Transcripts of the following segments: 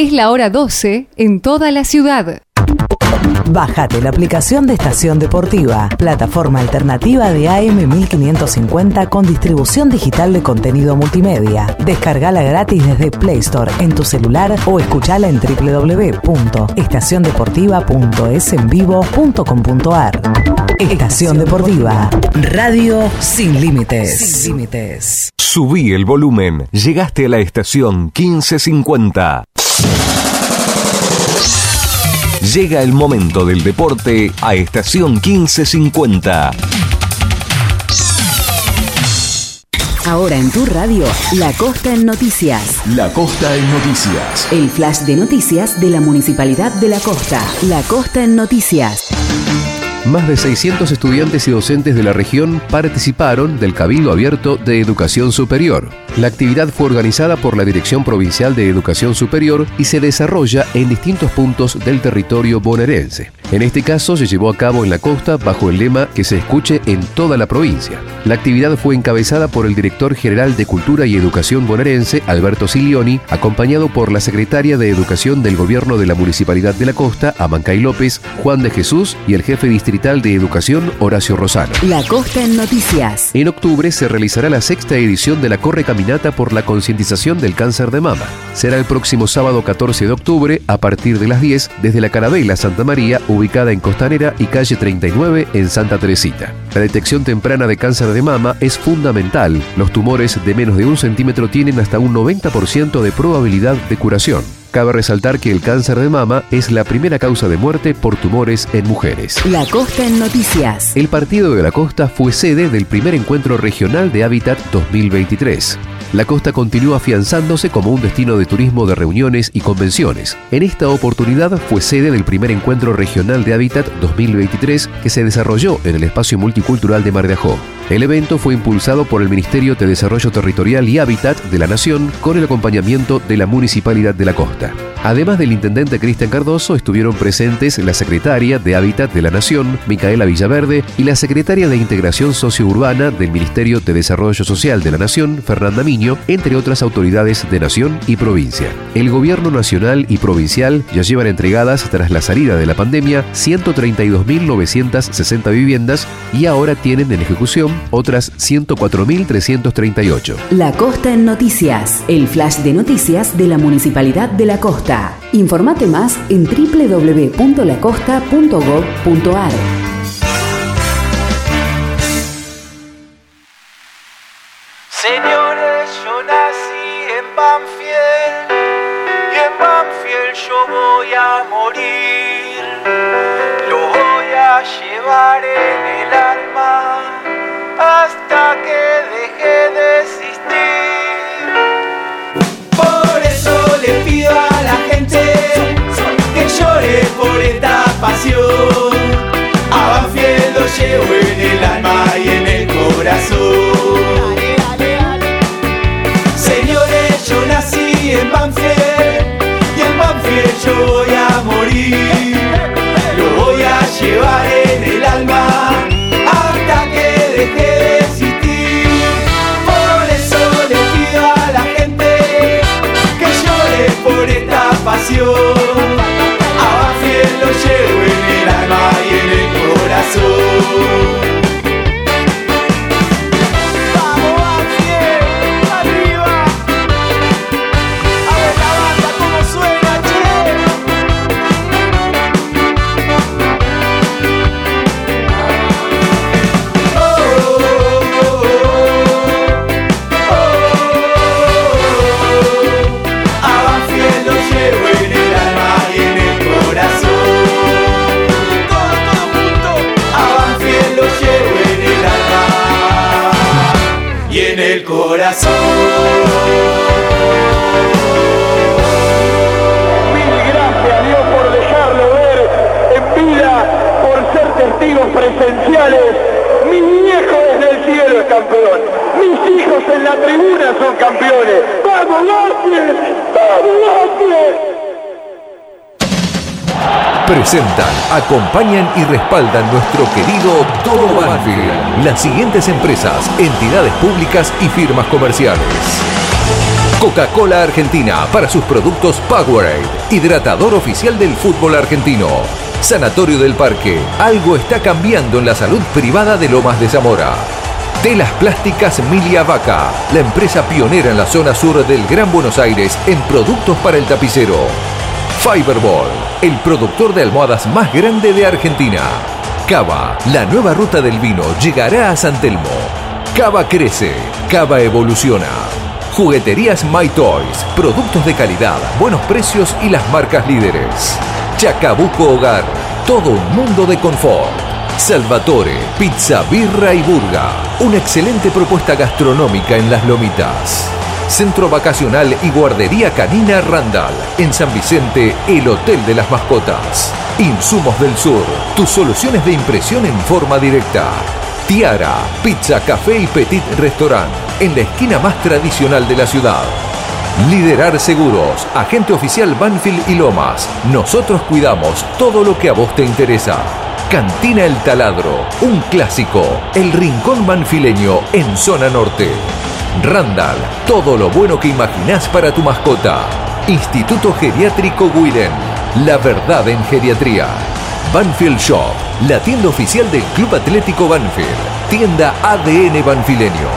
Es la hora 12 en toda la ciudad. Bájate la aplicación de Estación Deportiva, plataforma alternativa de AM1550 con distribución digital de contenido multimedia. Descargala gratis desde Play Store en tu celular o escuchala en www.estaciondeportiva.esenvivo.com.ar. Estación Deportiva, radio sin límites. Sin límites. Subí el volumen. Llegaste a la estación 1550. Llega el momento del deporte a estación 1550. Ahora en tu radio, La Costa en Noticias. La Costa en Noticias. El flash de noticias de la Municipalidad de La Costa. La Costa en Noticias. Más de 600 estudiantes y docentes de la región participaron del Cabildo Abierto de Educación Superior. La actividad fue organizada por la Dirección Provincial de Educación Superior y se desarrolla en distintos puntos del territorio bonaerense. En este caso se llevó a cabo en la costa bajo el lema que se escuche en toda la provincia. La actividad fue encabezada por el director general de Cultura y Educación bonaerense, Alberto Silioni, acompañado por la secretaria de Educación del Gobierno de la Municipalidad de la Costa, Amancay López, Juan de Jesús y el jefe distrital de Educación, Horacio Rosano. La Costa en Noticias. En octubre se realizará la sexta edición de la Corre Caminata por la concientización del cáncer de mama. Será el próximo sábado 14 de octubre a partir de las 10 desde la Carabela Santa María, ubicada en Costanera y calle 39 en Santa Teresita. La detección temprana de cáncer de mama es fundamental. Los tumores de menos de un centímetro tienen hasta un 90% de probabilidad de curación. Cabe resaltar que el cáncer de mama es la primera causa de muerte por tumores en mujeres. La Costa en Noticias. El Partido de la Costa fue sede del primer encuentro regional de Hábitat 2023. La costa continúa afianzándose como un destino de turismo de reuniones y convenciones. En esta oportunidad fue sede del primer encuentro regional de Hábitat 2023 que se desarrolló en el espacio multicultural de Mar de Ajó. El evento fue impulsado por el Ministerio de Desarrollo Territorial y Hábitat de la Nación con el acompañamiento de la Municipalidad de la Costa. Además del intendente Cristian Cardoso, estuvieron presentes la secretaria de Hábitat de la Nación, Micaela Villaverde, y la secretaria de Integración Sociourbana del Ministerio de Desarrollo Social de la Nación, Fernanda Miño, entre otras autoridades de Nación y provincia. El gobierno nacional y provincial ya llevan entregadas, tras la salida de la pandemia, 132.960 viviendas y ahora tienen en ejecución otras 104.338. La Costa en Noticias. El flash de noticias de la Municipalidad de la Costa. Informate más en www.lacosta.gov.ar. Señores, yo nací en Banfield y en Banfield yo voy a morir. Lo voy a llevar en el A Banfield lo llevo en el alma y en el corazón. Señores, yo nací en Banfield y en Banfield yo voy a morir. Lo voy a llevar en el alma hasta que deje de existir. Por eso le pido a la gente que llore por esta pasión. Presentan, acompañan y respaldan nuestro querido Todo Banfield. Las siguientes empresas, entidades públicas y firmas comerciales. Coca-Cola Argentina para sus productos Powerade, hidratador oficial del fútbol argentino. Sanatorio del Parque, algo está cambiando en la salud privada de Lomas de Zamora. Telas Plásticas Milia Vaca, la empresa pionera en la zona sur del Gran Buenos Aires en productos para el tapicero. Fiberball, el productor de almohadas más grande de Argentina. Cava, la nueva ruta del vino llegará a San Telmo. Cava crece, Cava evoluciona. Jugueterías My Toys, productos de calidad, buenos precios y las marcas líderes. Chacabuco Hogar, todo un mundo de confort. Salvatore, pizza, birra y burga. Una excelente propuesta gastronómica en las lomitas. Centro Vacacional y Guardería Canina Randall. En San Vicente, el Hotel de las Mascotas. Insumos del Sur, tus soluciones de impresión en forma directa. Tiara, pizza, café y petit restaurant. En la esquina más tradicional de la ciudad. Liderar Seguros, agente oficial Banfield y Lomas. Nosotros cuidamos todo lo que a vos te interesa. Cantina El Taladro, un clásico, el rincón banfileño en zona norte. Randall, todo lo bueno que imaginás para tu mascota. Instituto Geriátrico Guiden, la verdad en geriatría. Banfield Shop, la tienda oficial del Club Atlético Banfield, tienda ADN Banfileño.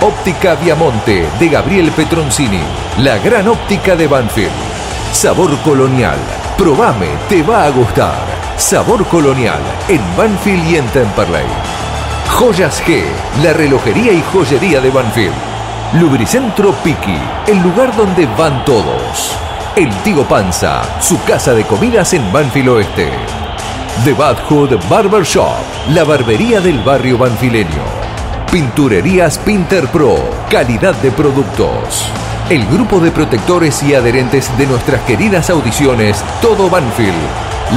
Óptica Viamonte de Gabriel Petroncini, la gran óptica de Banfield. Sabor colonial, probame, te va a gustar. Sabor colonial en Banfield y en Temperley. Joyas G, la relojería y joyería de Banfield. Lubricentro Piki, el lugar donde van todos. El Tío Panza, su casa de comidas en Banfield Oeste. The Bad Hood Barber Shop, la barbería del barrio banfileño. Pinturerías Pinter Pro, calidad de productos. El grupo de protectores y adherentes de nuestras queridas audiciones Todo Banfield,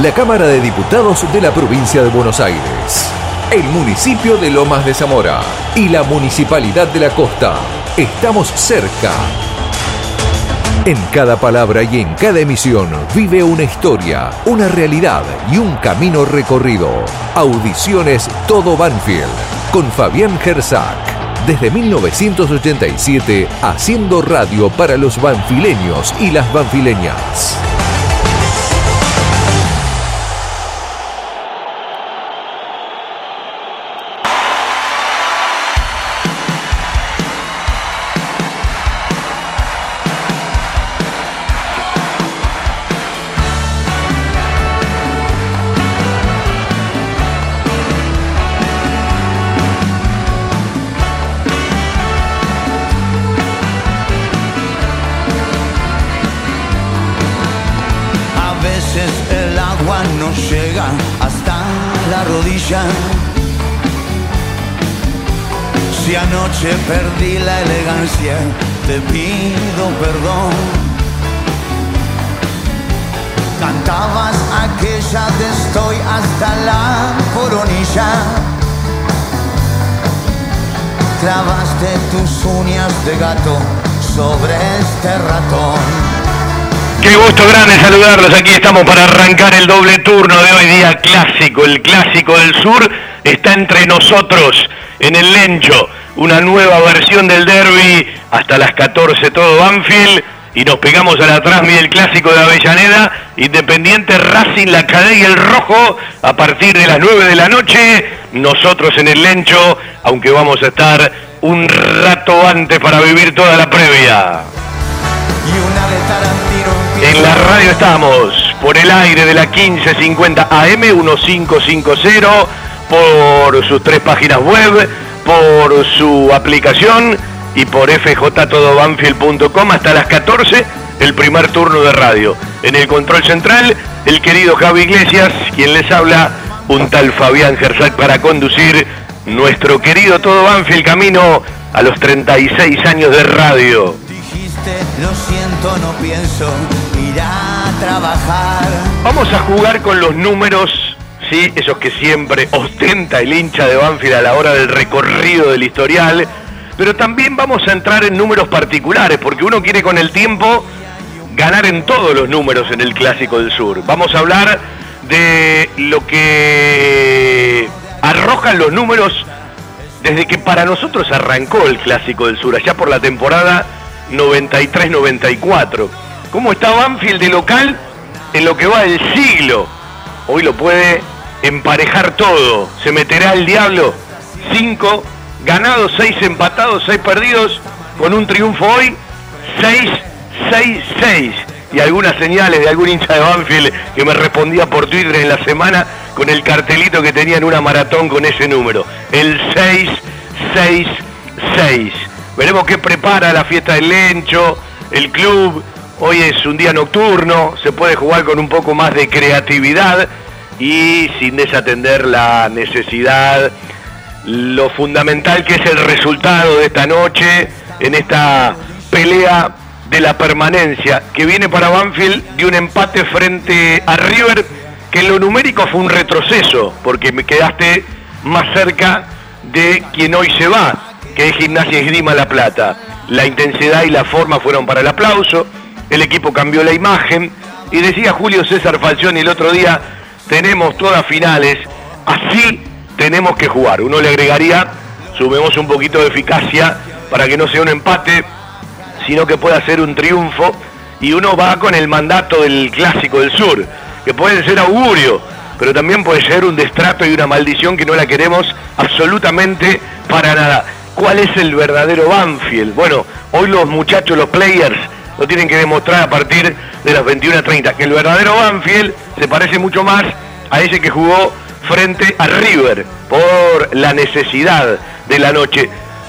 la Cámara de Diputados de la provincia de Buenos Aires, el municipio de Lomas de Zamora y la Municipalidad de la Costa. Estamos cerca. En cada palabra y en cada emisión vive una historia, una realidad y un camino recorrido. Audiciones Todo Banfield con Fabián Gersak. Desde 1987 haciendo radio para los banfileños y las banfileñas. Si anoche perdí la elegancia, te pido perdón. Cantabas aquella de estoy hasta la coronilla. Clavaste tus uñas de gato sobre este ratón. Qué gusto grande saludarlos. Aquí estamos para arrancar el doble turno de hoy día clásico. El clásico del sur está entre nosotros en el Lencho. Una nueva versión del derby hasta las 14 todo Banfield. Y nos pegamos a la trasmi del clásico de Avellaneda. Independiente Racing, la cadena y el rojo a partir de las 9 de la noche. Nosotros en el Lencho, aunque vamos a estar un rato antes para vivir toda la previa. En la radio estamos, por el aire de la 1550 AM 1550, por sus tres páginas web, por su aplicación y por fjtodobanfield.com hasta las 14, el primer turno de radio. En el control central, el querido Javi Iglesias, quien les habla, un tal Fabián Gersac para conducir nuestro querido Todo Banfield camino a los 36 años de radio. Dijiste, lo siento, no pienso ir a trabajar. Vamos a jugar con los números, sí, esos que siempre ostenta el hincha de Banfield a la hora del recorrido del historial, pero también vamos a entrar en números particulares, porque uno quiere con el tiempo ganar en todos los números en el Clásico del Sur. Vamos a hablar de lo que arrojan los números desde que para nosotros arrancó el Clásico del Sur, allá por la temporada 93-94. ¿Cómo está Banfield de local en lo que va del siglo? Hoy lo puede emparejar todo. Se meterá el diablo. 5 ganados, 6 empatados, 6 perdidos, con un triunfo hoy, 6-6-6. Y algunas señales de algún hincha de Banfield que me respondía por Twitter en la semana con el cartelito que tenía en una maratón con ese número. El 6-6-6. Veremos qué prepara la fiesta del Lencho, el club. Hoy es un día nocturno, se puede jugar con un poco más de creatividad y sin desatender la necesidad, lo fundamental que es el resultado de esta noche en esta pelea de la permanencia que viene para Banfield de un empate frente a River que en lo numérico fue un retroceso porque me quedaste más cerca de quien hoy se va, que es Gimnasia Esgrima La Plata. La intensidad y la forma fueron para el aplauso, el equipo cambió la imagen y decía Julio César Falcioni el otro día, tenemos todas finales, así tenemos que jugar. Uno le agregaría, sumemos un poquito de eficacia para que no sea un empate, sino que pueda ser un triunfo. Y uno va con el mandato del clásico del sur, que puede ser augurio, pero también puede ser un destrato y una maldición que no la queremos absolutamente para nada. ¿Cuál es el verdadero Banfield? Bueno, hoy los muchachos, los players, lo tienen que demostrar a partir de las 21.30, que el verdadero Banfield se parece mucho más a ese que jugó frente a River por la necesidad de la noche.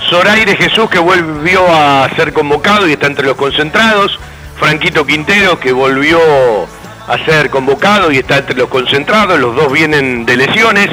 Zoraire Jesús que volvió a ser convocado y está entre los concentrados. Franquito Quintero que volvió a ser convocado y está entre los concentrados. Los dos vienen de lesiones.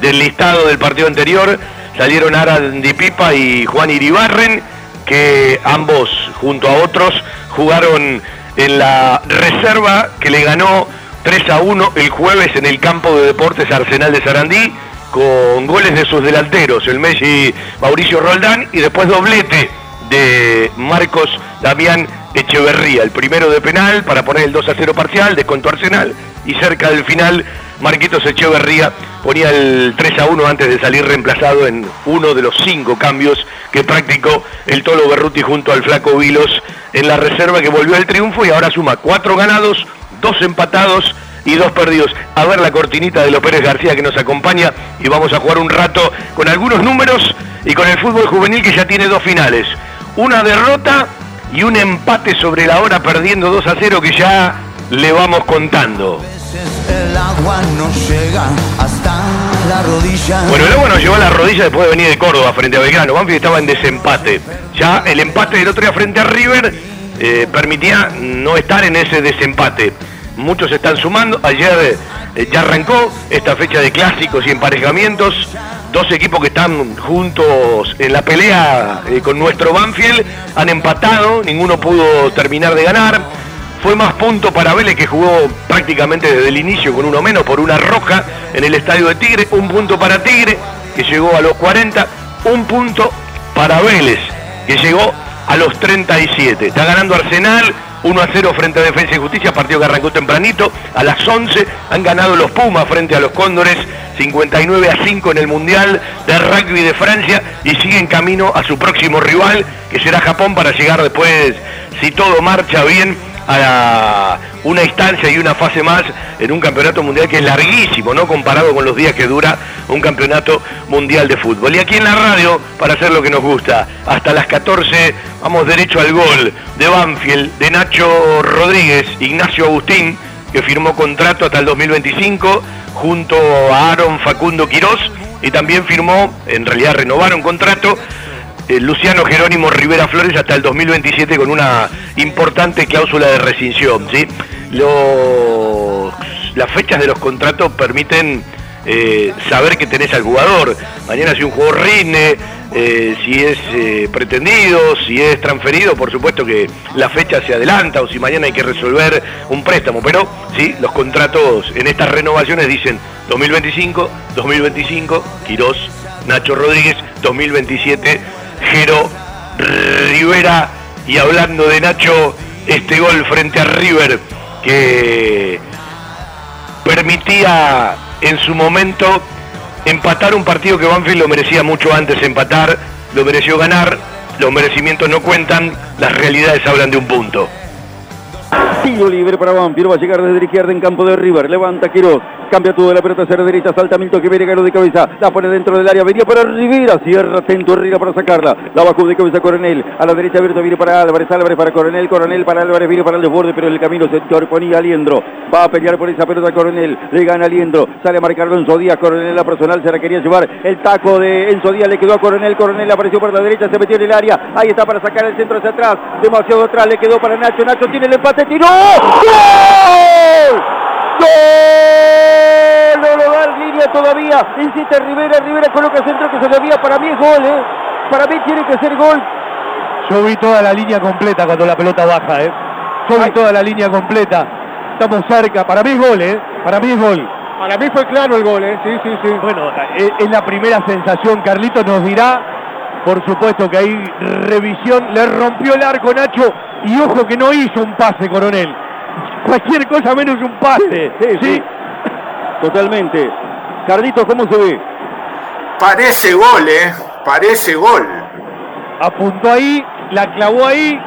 Del listado del partido anterior salieron Arandi Pipa y Juan Iribarren que ambos junto a otros jugaron en la reserva que le ganó 3 a 1 el jueves en el campo de deportes Arsenal de Sarandí con goles de sus delanteros, el Messi Mauricio Roldán y después doblete de Marcos Damián Echeverría, el primero de penal para poner el 2 a 0 parcial, descontó Arsenal y cerca del final Marquitos Echeverría ponía el 3 a 1 antes de salir reemplazado en uno de los cinco cambios que practicó el Tolo Berruti junto al Flaco Vilos en la reserva que volvió al triunfo y ahora suma cuatro ganados, dos empatados y dos perdidos. A ver la cortinita de López García que nos acompaña y vamos a jugar un rato con algunos números y con el fútbol juvenil que ya tiene dos finales. Una derrota y un empate sobre la hora perdiendo 2 a 0 que ya le vamos contando. Bueno, el agua nos llevó a la rodilla después de venir de Córdoba frente a Belgrano. Banfield estaba en desempate. Ya el empate del otro día frente a River eh, permitía no estar en ese desempate. Muchos están sumando. Ayer eh, ya arrancó esta fecha de clásicos y emparejamientos. Dos equipos que están juntos en la pelea eh, con nuestro Banfield han empatado. Ninguno pudo terminar de ganar. Fue más punto para Vélez que jugó prácticamente desde el inicio con uno menos por una roja en el estadio de Tigre. Un punto para Tigre que llegó a los 40. Un punto para Vélez que llegó a los 37. Está ganando Arsenal 1 a 0 frente a Defensa y Justicia, partido que arrancó tempranito. A las 11 han ganado los Pumas frente a los Cóndores 59 a 5 en el Mundial de Rugby de Francia y siguen camino a su próximo rival que será Japón para llegar después, si todo marcha bien, a una instancia y una fase más en un campeonato mundial que es larguísimo, ¿no? Comparado con los días que dura un campeonato mundial de fútbol. Y aquí en la radio, para hacer lo que nos gusta, hasta las 14 vamos derecho al gol de Banfield, de Nacho Rodríguez, Ignacio Agustín, que firmó contrato hasta el 2025 junto a Aaron Facundo Quirós y también firmó, en realidad renovaron contrato eh, Luciano Jerónimo Rivera Flores hasta el 2027 con una importante cláusula de rescisión. ¿sí? Las fechas de los contratos permiten eh, saber que tenés al jugador. Mañana si un jugador rinde, eh, si es pretendido, si es transferido, por supuesto que la fecha se adelanta o si mañana hay que resolver un préstamo. Pero sí, los contratos en estas renovaciones dicen 2025, 2025, Quirós, Nacho Rodríguez, 2027. Jero Rivera y hablando de Nacho, este gol frente a River que permitía en su momento empatar un partido que Banfield lo merecía mucho antes empatar, lo mereció ganar, los merecimientos no cuentan, las realidades hablan de un punto. Tiro libre para Banfield, va a llegar desde la izquierda en campo de River, levanta Quiroz, cambia todo la pelota hacia la derecha, salta Milton que viene Galo de cabeza, la pone dentro del área, venía para Rivera, cierra atento Herrera para sacarla, la bajó de cabeza Coronel, a la derecha abierto viene para Álvarez, Álvarez para Coronel, Coronel para Álvarez, viene para el desborde, pero en el camino se interponía Aliendro, va a pelear por esa pelota Coronel, le gana Aliendro, sale a marcarlo Enzo Díaz, Coronel la personal se la quería llevar, el taco de Enzo Díaz le quedó a Coronel, Coronel apareció por la derecha, se metió en el área, ahí está para sacar el centro hacia atrás, demasiado atrás, le quedó para Nacho, Nacho tiene el empate, tiró, ¡Gol! ¡Gol! No lo da línea todavía. Insiste Rivera. Rivera coloca centro que se. Para mí es gol, ¿eh? Para mí tiene que ser gol. Yo vi toda la línea completa cuando la pelota baja, ¿eh? Yo vi toda la línea completa. Estamos cerca. Para mí es gol, ¿eh? Para mí es gol. Para mí fue claro el gol, ¿eh? Sí, sí, sí. Bueno, es, es la primera sensación. Carlito nos dirá, por supuesto que hay revisión. Le rompió el arco Nacho. Y ojo que no hizo un pase, coronel. Cualquier cosa menos un pase. Sí, sí. Totalmente. Carlitos, ¿cómo se ve? Parece gol, ¿eh? Parece gol. Apuntó ahí, la clavó ahí,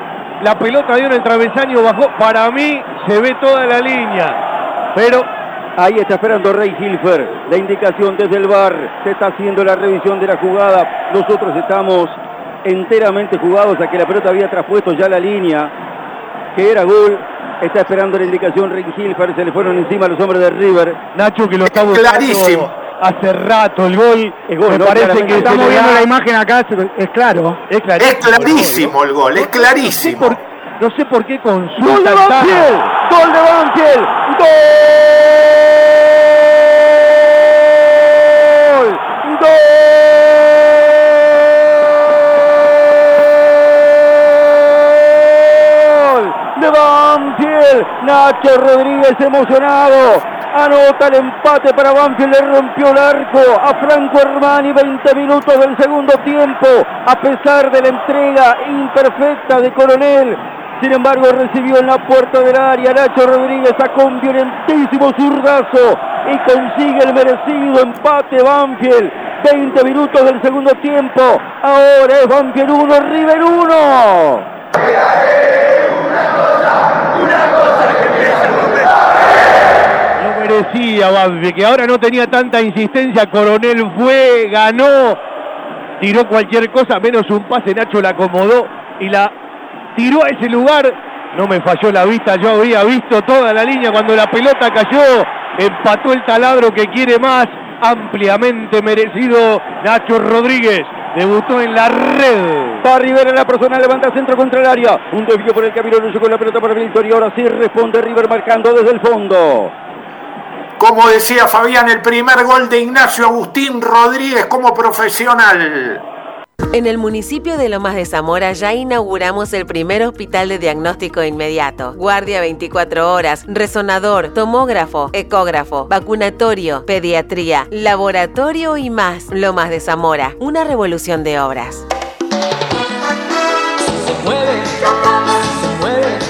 la pelota dio en el travesaño, bajó. Para mí se ve toda la línea. Pero Ahí está esperando Rey Hilfer. La indicación desde el bar. Se está haciendo la revisión de la jugada. Nosotros estamos enteramente jugados a que la pelota había traspuesto ya la línea. Que era gol. Está esperando la indicación Rey Hilfer. Se le fueron encima los hombres de River. Nacho que lo está buscando Clarísimo. hace rato el gol. Es gol, Me ¿no? parece que Estamos viendo la imagen acá, es claro. Es Es clarísimo. clarísimo el gol, es clarísimo. por- no sé por qué ¡Gol consulta de el Banfield! ¡Gol de Banfield! ¡Gol! ¡Gol! De Banfield, Nacho Rodríguez emocionado, anota el empate para Banfield, le rompió el arco a Franco Hermani, 20 minutos del segundo tiempo, a pesar de la entrega imperfecta de Coronel, sin embargo, recibió en la puerta del área. Nacho Rodríguez sacó un violentísimo zurdazo y consigue el merecido empate Banfield. 20 minutos del segundo tiempo. Ahora es Banfield 1, River 1. Lo merecía Banfield, que ahora no tenía tanta insistencia. Coronel fue, ganó, tiró cualquier cosa, menos un pase. Nacho la acomodó y la tiró a ese lugar. No me falló la vista, yo había visto toda la línea cuando la pelota cayó. Empató el taladro que quiere más. Ampliamente merecido Nacho Rodríguez. Debutó en la red. Va Rivera en la persona, levanta centro contra el área. Un desvío por el camino, lucho con la pelota para Víctor y ahora sí responde River marcando desde el fondo. Como decía Fabián, el primer gol de Ignacio Agustín Rodríguez como profesional. En el municipio de Lomas de Zamora ya inauguramos el primer hospital de diagnóstico inmediato. Guardia 24 horas, resonador, tomógrafo, ecógrafo, vacunatorio, pediatría, laboratorio y más. Lomas de Zamora, una revolución de obras.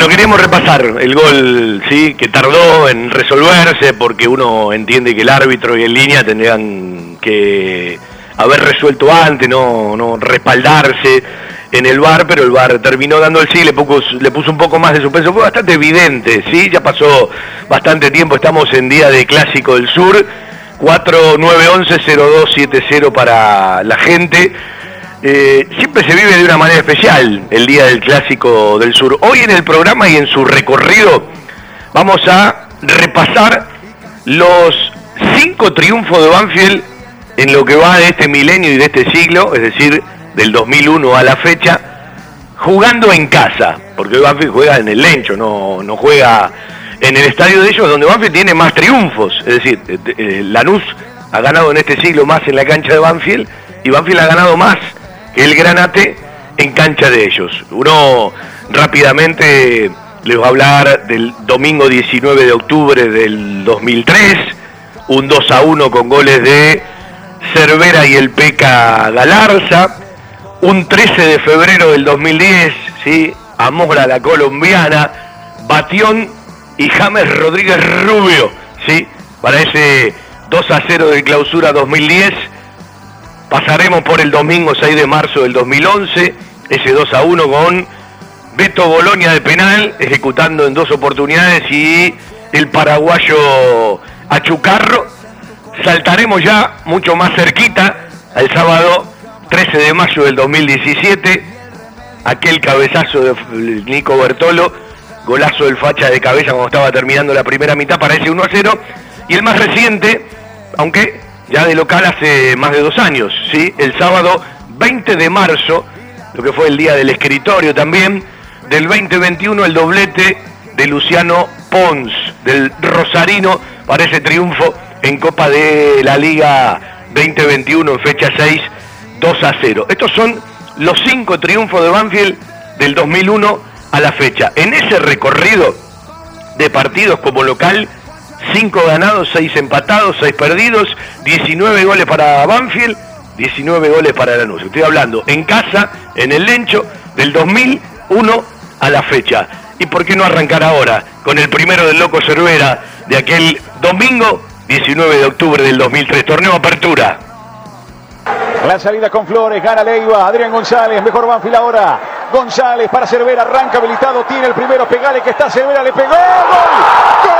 Bueno, queremos repasar el gol, sí, que tardó en resolverse porque uno entiende que el árbitro y en línea tendrían que haber resuelto antes, no, no respaldarse en el bar, pero el bar terminó dando el sí, le puso, le puso un poco más de suspenso, fue bastante evidente, sí, ya pasó bastante tiempo, estamos en día de Clásico del Sur, 4911-0270 para la gente. Eh, siempre se vive de una manera especial el día del Clásico del Sur. Hoy en el programa y en su recorrido vamos a repasar los cinco triunfos de Banfield en lo que va de este milenio y de este siglo, es decir, del 2001 a la fecha, jugando en casa, porque Banfield juega en el Lencho, no, no juega en el estadio de ellos, donde Banfield tiene más triunfos, es decir, eh, eh, Lanús ha ganado en este siglo más en la cancha de Banfield y Banfield ha ganado más el Granate en cancha de ellos. Uno rápidamente les va a hablar del domingo 19 de octubre del 2003, un 2 a 1 con goles de Cervera y el Peca Galarza, un 13 de febrero del 2010, ¿sí? Amora la colombiana, Batión y James Rodríguez Rubio, ¿sí? Para ese 2 a 0 de clausura 2010. Pasaremos por el domingo 6 de marzo del 2011, ese 2 a 1 con Beto Bolonia de penal, ejecutando en dos oportunidades y el paraguayo Achucarro. Saltaremos ya mucho más cerquita al sábado 13 de mayo del 2017, aquel cabezazo de Nico Bertolo, golazo del facha de cabeza cuando estaba terminando la primera mitad para ese 1 a 0. Y el más reciente, aunque ya de local hace más de dos años, ¿sí? el sábado 20 de marzo, lo que fue el día del escritorio también, del 2021 el doblete de Luciano Pons, del Rosarino, para ese triunfo en Copa de la Liga 2021 en fecha 6, 2 a 0. Estos son los cinco triunfos de Banfield del 2001 a la fecha. En ese recorrido de partidos como local, 5 ganados, 6 empatados, 6 perdidos, 19 goles para Banfield, 19 goles para Lanús. Estoy hablando en casa, en el Lencho, del 2001 a la fecha. ¿Y por qué no arrancar ahora con el primero del Loco Cervera de aquel domingo 19 de octubre del 2003? Torneo Apertura. La salida con Flores, gana Leiva, Adrián González, mejor Banfield ahora. González para Cervera, arranca habilitado, tiene el primero, pegale que está Cervera, le pegó, gol, gol.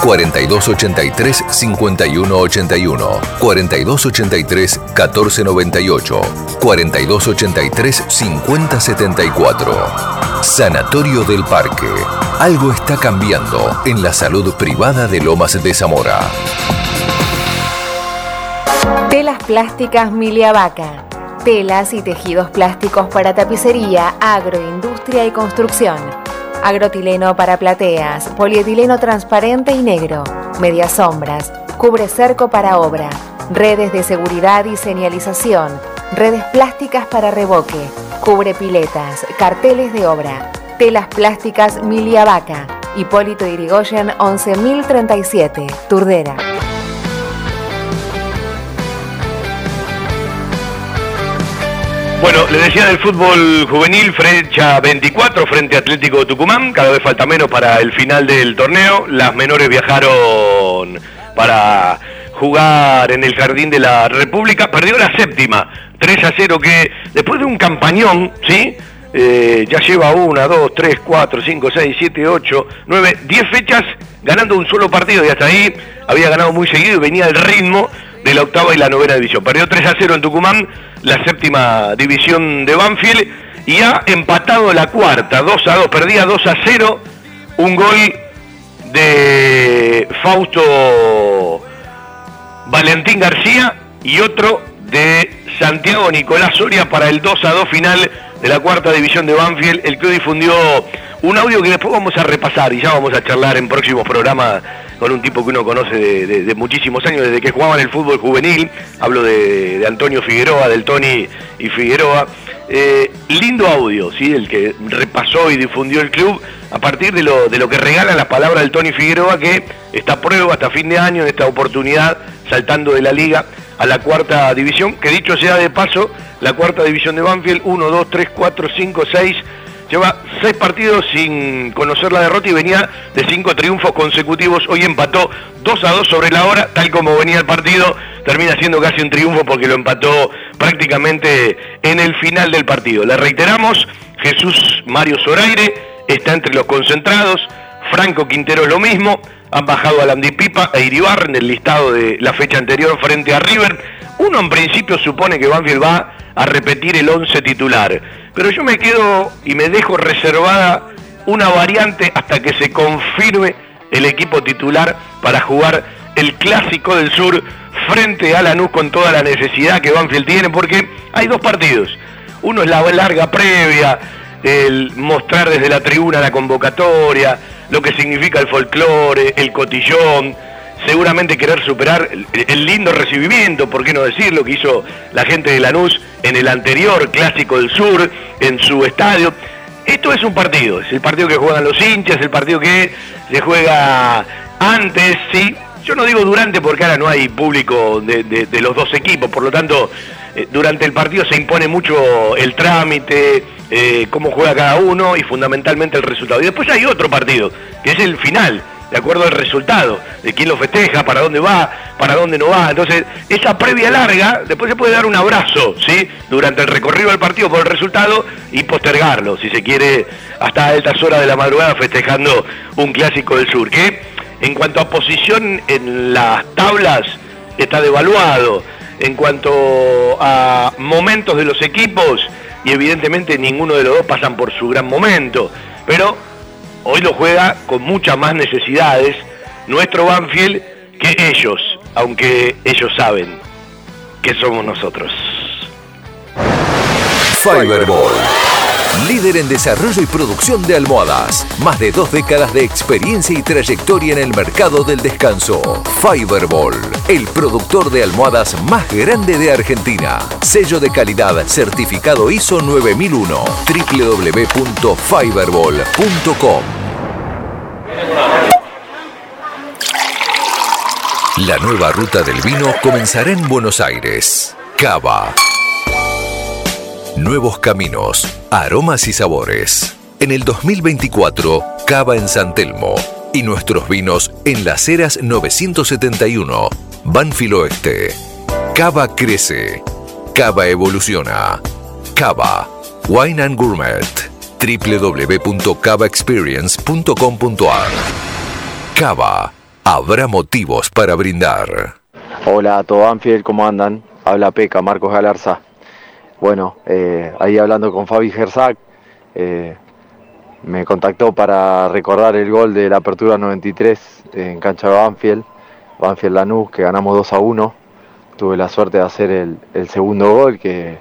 4283-5181, 4283-1498, 4283-5074. Sanatorio del Parque. Algo está cambiando en la salud privada de Lomas de Zamora. Telas plásticas Milia Vaca. Telas y tejidos plásticos para tapicería, agroindustria y construcción. Agrotileno para plateas, polietileno transparente y negro, medias sombras, cubre cerco para obra, redes de seguridad y señalización, redes plásticas para revoque, cubre piletas, carteles de obra, telas plásticas Milia Vaca, Hipólito Irigoyen 11037, Turdera. Bueno, le decía del fútbol juvenil, fecha 24 frente Atlético de Tucumán, cada vez falta menos para el final del torneo, las menores viajaron para jugar en el Jardín de la República, perdió la séptima, 3 a 0 que después de un campañón, ¿sí? Eh, ya lleva una, dos, tres, cuatro, cinco, seis, siete, ocho, nueve, diez fechas ganando un solo partido y hasta ahí había ganado muy seguido y venía el ritmo de la octava y la novena división. Perdió 3 a 0 en Tucumán, la séptima división de Banfield, y ha empatado la cuarta, 2 a 2, perdía 2 a 0, un gol de Fausto Valentín García y otro de Santiago Nicolás Soria para el 2 a 2 final de la cuarta división de Banfield. El club difundió un audio que después vamos a repasar y ya vamos a charlar en próximos programas con un tipo que uno conoce de, de- muchísimos años, desde que jugaba en el fútbol juvenil. Hablo de, de Antonio Figueroa, del Tony y Figueroa. Eh, lindo audio, ¿sí? el que repasó y difundió el club a partir de lo, de lo que regala la palabra del Tony Figueroa, que está a prueba hasta fin de año en esta oportunidad, saltando de la liga a la cuarta división, que dicho sea de paso, la cuarta división de Banfield, 1, 2, 3, 4, 5, 6, lleva seis partidos sin conocer la derrota y venía de cinco triunfos consecutivos. Hoy empató 2 a 2 sobre la hora, tal como venía el partido. Termina siendo casi un triunfo porque lo empató prácticamente en el final del partido. Le reiteramos, Jesús Mario Zoraire está entre los concentrados. Franco Quintero lo mismo. Han bajado a Landy Pipa e Iribar en el listado de la fecha anterior frente a River. Uno en principio supone que Banfield va a repetir el 11 titular. Pero yo me quedo y me dejo reservada una variante hasta que se confirme el equipo titular para jugar el clásico del sur frente a Lanús con toda la necesidad que Banfield tiene, porque hay dos partidos. Uno es la larga previa, el mostrar desde la tribuna la convocatoria, lo que significa el folclore, el cotillón, seguramente querer superar el, lindo recibimiento, por qué no decirlo, que hizo la gente de Lanús en el anterior Clásico del Sur, en su estadio. Esto es un partido, es el partido que juegan los hinchas, el partido que se juega antes, sí. Yo no digo durante porque ahora no hay público de, los dos equipos, por lo tanto, eh, durante el partido se impone mucho el trámite, eh, cómo juega cada uno y fundamentalmente el resultado. Y después hay otro partido, que es el final, de acuerdo al resultado, de quién lo festeja, para dónde va, para dónde no va. Entonces, esa previa larga, después se puede dar un abrazo, ¿sí? Durante el recorrido del partido por el resultado y postergarlo, si se quiere, hasta altas horas de la madrugada festejando un clásico del sur, que en cuanto a posición en las tablas está devaluado, en cuanto a momentos de los equipos, y evidentemente ninguno de los dos pasan por su gran momento, pero hoy lo juega con muchas más necesidades nuestro Banfield que ellos, aunque ellos saben que somos nosotros. Fiberball. Líder en desarrollo y producción de almohadas. Más de dos décadas de experiencia y trayectoria en el mercado del descanso. Fiberball, el productor de almohadas más grande de Argentina. Sello de calidad certificado ISO 9001. www.fiberball.com. La nueva ruta del vino comenzará en Buenos Aires. Cava. Nuevos caminos, aromas y sabores. En el 2024, Cava en San Telmo y nuestros vinos en Las Heras 971, Banfield Oeste. Cava crece. Cava evoluciona. Cava, Wine and Gourmet. www.cavaexperience.com.ar Cava, habrá motivos para brindar. Hola a todo Banfield, ¿cómo andan? Habla Peca, Marcos Galarza. Bueno, eh, ahí hablando con Fabi Gersac, eh, me contactó para recordar el gol de la Apertura 93 en cancha de Banfield, Banfield Lanús, que ganamos 2 a 1. Tuve la suerte de hacer el, segundo gol, que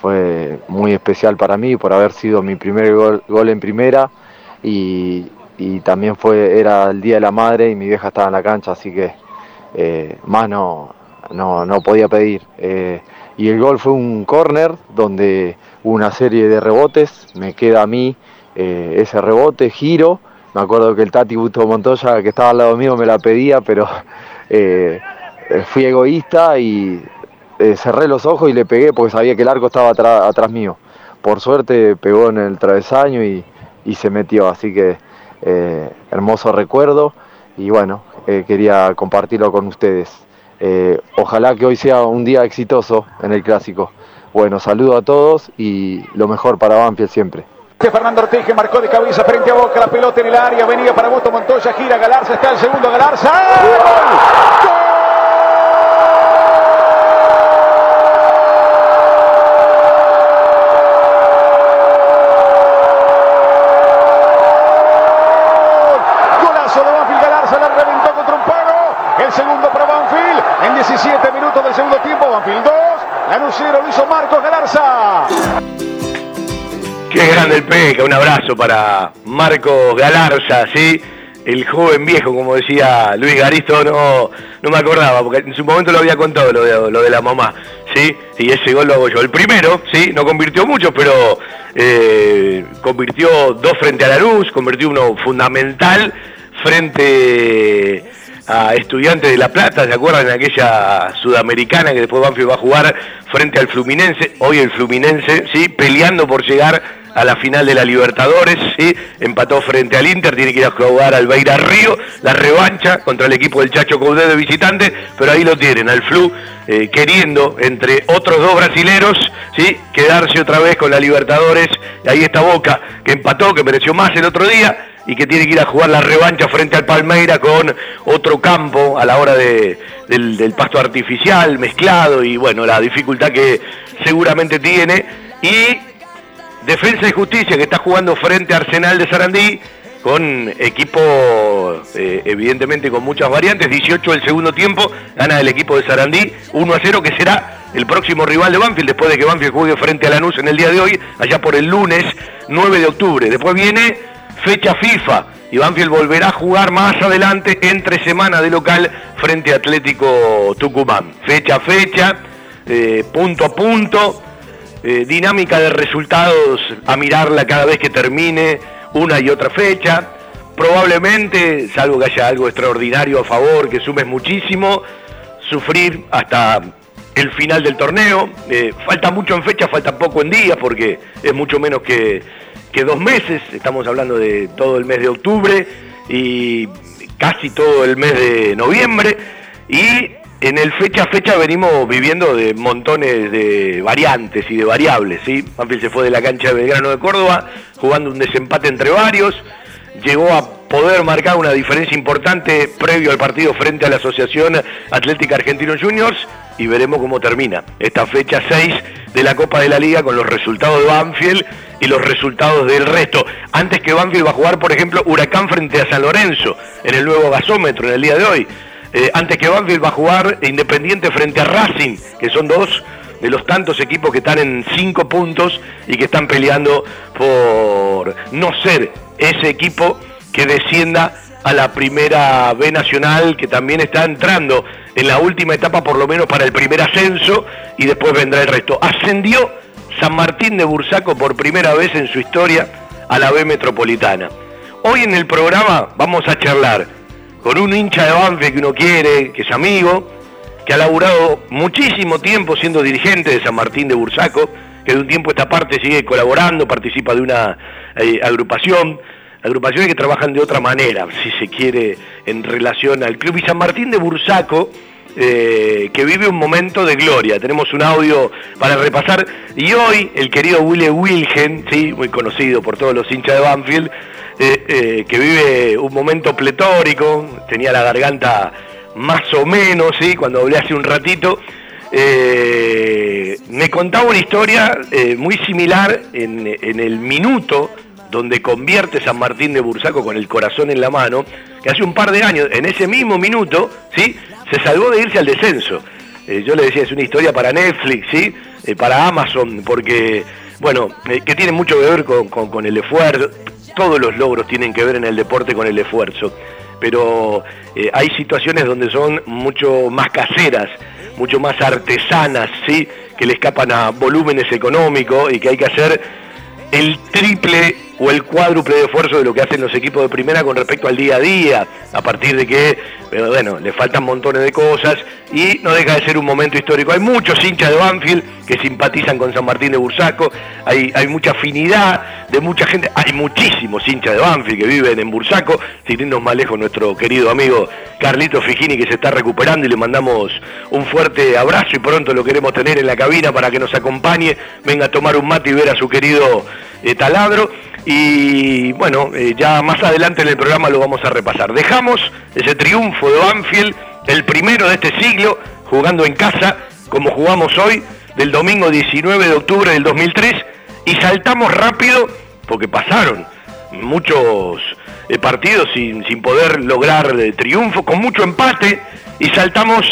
fue muy especial para mí por haber sido mi primer gol, en primera y, también fue era el Día de la Madre y mi vieja estaba en la cancha, así que eh, más no, no, podía pedir y el gol fue un córner donde una serie de rebotes, me queda a mí eh, ese rebote, giro, me acuerdo que el Tati Busto Montoya que estaba al lado mío me la pedía, pero eh, fui egoísta y eh, cerré los ojos y le pegué porque sabía que el arco estaba atrás, mío. Por suerte pegó en el travesaño y, y se metió, así que hermoso recuerdo y bueno, quería compartirlo con ustedes. Eh, ojalá que hoy sea un día exitoso en el clásico. Bueno, saludo a todos y lo mejor para Banfield siempre. Fernando Ortiz marcó de cabeza frente a Boca, la pelota en el área, venía para Busto Montoya, gira Galarza, está el segundo Galarza. ¡Gol! Qué grande el Peca, un abrazo para Marco Galarza, ¿sí? El joven viejo, como decía Luis Garisto, no, no me acordaba, porque en su momento lo había contado lo de, lo de la mamá, ¿sí? Y ese gol lo hago yo. El primero, ¿sí? No convirtió mucho, pero eh, convirtió dos frente a la luz, convirtió uno fundamental frente a Estudiantes de La Plata, ¿se acuerdan aquella sudamericana que después Banfield va a jugar frente al Fluminense? Hoy el Fluminense, sí, peleando por llegar a la final de la Libertadores, ¿sí? empató frente al Inter, tiene que ir a jugar al Beira Río, la revancha contra el equipo del Chacho Caudé de visitante, pero ahí lo tienen, al Flu eh, queriendo, entre otros dos brasileros, ¿sí? quedarse otra vez con la Libertadores, y ahí está Boca, que empató, que mereció más el otro día, y que tiene que ir a jugar la revancha frente al Palmeira con otro campo a la hora de, del, pasto artificial mezclado y bueno, la dificultad que seguramente tiene. Y Defensa y Justicia que está jugando frente a Arsenal de Sarandí con equipo eh, evidentemente con muchas variantes, 18 del segundo tiempo, gana el equipo de Sarandí 1 a 0 que será el próximo rival de Banfield después de que Banfield juegue frente a Lanús en el día de hoy, allá por el lunes 9 de octubre. Después viene fecha FIFA y Banfield volverá a jugar más adelante entre semana de local frente a Atlético Tucumán. Fecha a fecha, eh, punto a punto, eh, dinámica de resultados a mirarla cada vez que termine una y otra fecha. Probablemente, salvo que haya algo extraordinario a favor, que sumes muchísimo, sufrir hasta el final del torneo. Eh, falta mucho en fecha, falta poco en días, porque es mucho menos que, que dos meses. Estamos hablando de todo el mes de octubre y casi todo el mes de noviembre. Y en el fecha a fecha venimos viviendo de montones de variantes y de variables, ¿sí? Banfield se fue de la cancha de Belgrano de Córdoba jugando un desempate entre varios, llegó a poder marcar una diferencia importante previo al partido frente a la Asociación Atlética Argentino Juniors y veremos cómo termina esta fecha 6 de la Copa de la Liga con los resultados de Banfield y los resultados del resto. Antes que Banfield va a jugar, por ejemplo, Huracán frente a San Lorenzo en el nuevo gasómetro en el día de hoy. Eh, antes que Banfield va a jugar Independiente frente a Racing, que son dos de los tantos equipos que están en cinco puntos y que están peleando por no ser ese equipo que descienda a la primera B nacional, que también está entrando en la última etapa, por lo menos para el primer ascenso, y después vendrá el resto. Ascendió San Martín de Bursaco por primera vez en su historia a la B metropolitana. Hoy en el programa vamos a charlar con un hincha de Banfield que uno quiere, que es amigo, que ha laburado muchísimo tiempo siendo dirigente de San Martín de Bursaco, que de un tiempo a esta parte sigue colaborando, participa de una eh, agrupación, agrupaciones que trabajan de otra manera, si se quiere, en relación al club. Y San Martín de Bursaco, eh, que vive un momento de gloria. Tenemos un audio para repasar. Y hoy el querido Willy Wilgen, ¿sí? muy conocido por todos los hinchas de Banfield, eh, eh, que vive un momento pletórico, tenía la garganta más o menos, ¿sí? cuando hablé hace un ratito, me contaba una historia muy similar en, el minuto donde convierte San Martín de Bursaco con el corazón en la mano, que hace un par de años, en ese mismo minuto, ¿sí? se salvó de irse al descenso. yo le decía, es una historia para Netflix, ¿sí? para Amazon, porque, bueno, que tiene mucho que ver con, con, el esfuerzo, todos los logros tienen que ver en el deporte con el esfuerzo, pero eh, hay situaciones donde son mucho más caseras, mucho más artesanas, ¿sí? que le escapan a volúmenes económicos y que hay que hacer el triple o el cuádruple de esfuerzo de lo que hacen los equipos de primera con respecto al día a día, a partir de que, bueno, le faltan montones de cosas y no deja de ser un momento histórico. Hay muchos hinchas de Banfield que simpatizan con San Martín de Bursaco, hay, hay mucha afinidad de mucha gente, hay muchísimos hinchas de Banfield que viven en Bursaco, sin irnos más lejos nuestro querido amigo Carlito Figini que se está recuperando y le mandamos un fuerte abrazo y pronto lo queremos tener en la cabina para que nos acompañe, venga a tomar un mate y ver a su querido eh, taladro. Y bueno, eh, ya más adelante en el programa lo vamos a repasar. Dejamos ese triunfo de Banfield, el primero de este siglo, jugando en casa, como jugamos hoy, del domingo 19 de octubre del 2003, y saltamos rápido, porque pasaron muchos eh, partidos sin, sin, poder lograr triunfo, con mucho empate, y saltamos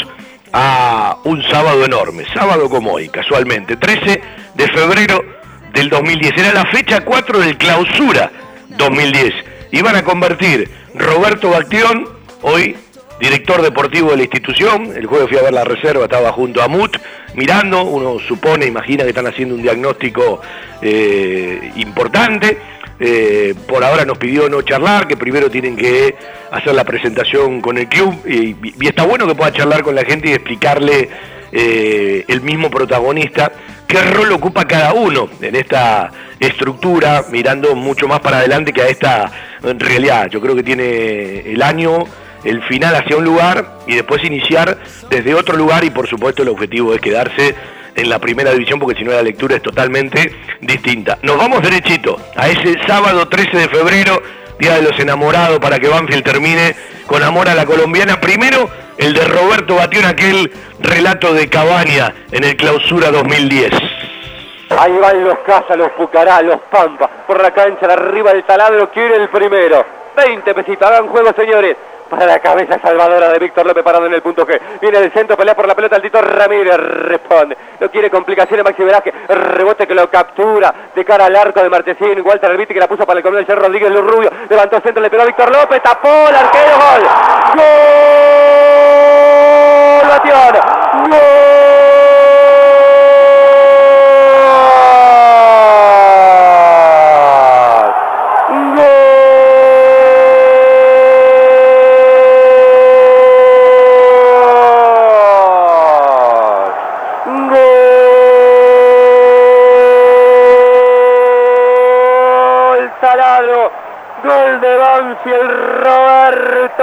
a un sábado enorme, sábado como hoy, casualmente, 13 de febrero del 2010. Era la fecha 4 del clausura 2010. Iban a convertir Roberto Bactión, hoy director deportivo de la institución. El jueves fui a ver la reserva, estaba junto a Mut, mirando. Uno supone, imagina que están haciendo un diagnóstico eh, importante. Eh, por ahora nos pidió no charlar, que primero tienen que hacer la presentación con el club. Y, está bueno que pueda charlar con la gente y explicarle eh, el mismo protagonista qué rol ocupa cada uno en esta estructura, mirando mucho más para adelante que a esta realidad. Yo creo que tiene el año, el final hacia un lugar y después iniciar desde otro lugar y por supuesto el objetivo es quedarse en la primera división porque si no la lectura es totalmente distinta. Nos vamos derechito a ese sábado 13 de febrero, Día de los Enamorados, para que Banfield termine con amor a la colombiana. Primero, el de Roberto Batión, aquel relato de Cabaña en el Clausura 2010. Ahí van los Casas, los Pucará, los Pampa, por la cancha, de arriba del taladro, quiere el primero. 20 pesitos, hagan juego señores para la cabeza salvadora de Víctor López parado en el punto G. Viene del centro, pelea por la pelota, el Tito Ramírez responde. No quiere complicaciones, Maxi Veraje, rebote que lo captura de cara al arco de Martesín. Walter Elviti que la puso para el coronel Cerro Rodríguez Luz Rubio. Levantó el centro, le pegó a Víctor López, tapó el arquero, gol. ¡Gol! ¡Batión! ¡Gol!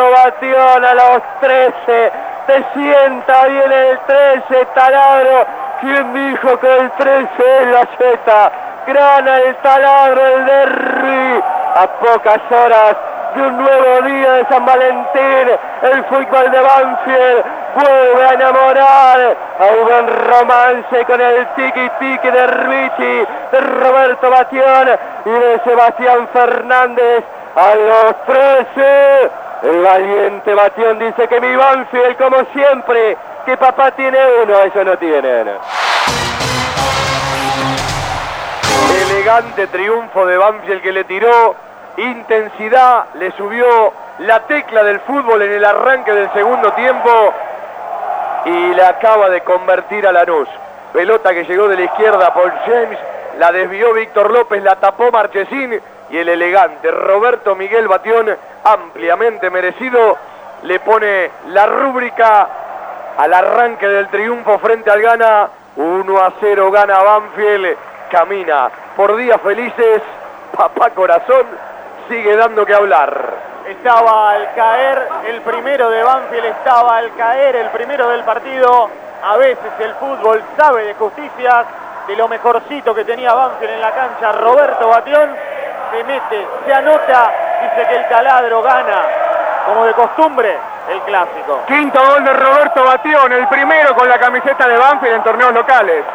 Batión a los 13. Se sienta bien el 13, taladro. ¿Quién dijo que el 13 es la Z? Grana el taladro, el derby. A pocas horas de un nuevo día de San Valentín, el fútbol de Banfield vuelve a enamorar a un buen romance con el tiki-tiki de Richie, de Roberto Batión y de Sebastián Fernández a los 13. El valiente Batión dice que mi Banfield, como siempre, que papá tiene uno, eso no tienen. Elegante triunfo de Banfield que le tiró intensidad, le subió la tecla del fútbol en el arranque del segundo tiempo y le acaba de convertir a Lanús. Pelota que llegó de la izquierda por James, la desvió Víctor López, la tapó Marchesín y el elegante Roberto Miguel Batión, ampliamente merecido, le pone la rúbrica al arranque del triunfo frente al Gana. 1 a 0 gana Banfield, camina por días felices, papá corazón sigue dando que hablar. Estaba al caer el primero de Banfield, estaba al caer el primero del partido. A veces el fútbol sabe de justicias, de lo mejorcito que tenía Banfield en la cancha, Roberto Batión se mete, se anota, dice que el taladro gana, como de costumbre, el clásico. Quinto gol de Roberto Batión, el primero con la camiseta de Banfield en torneos locales.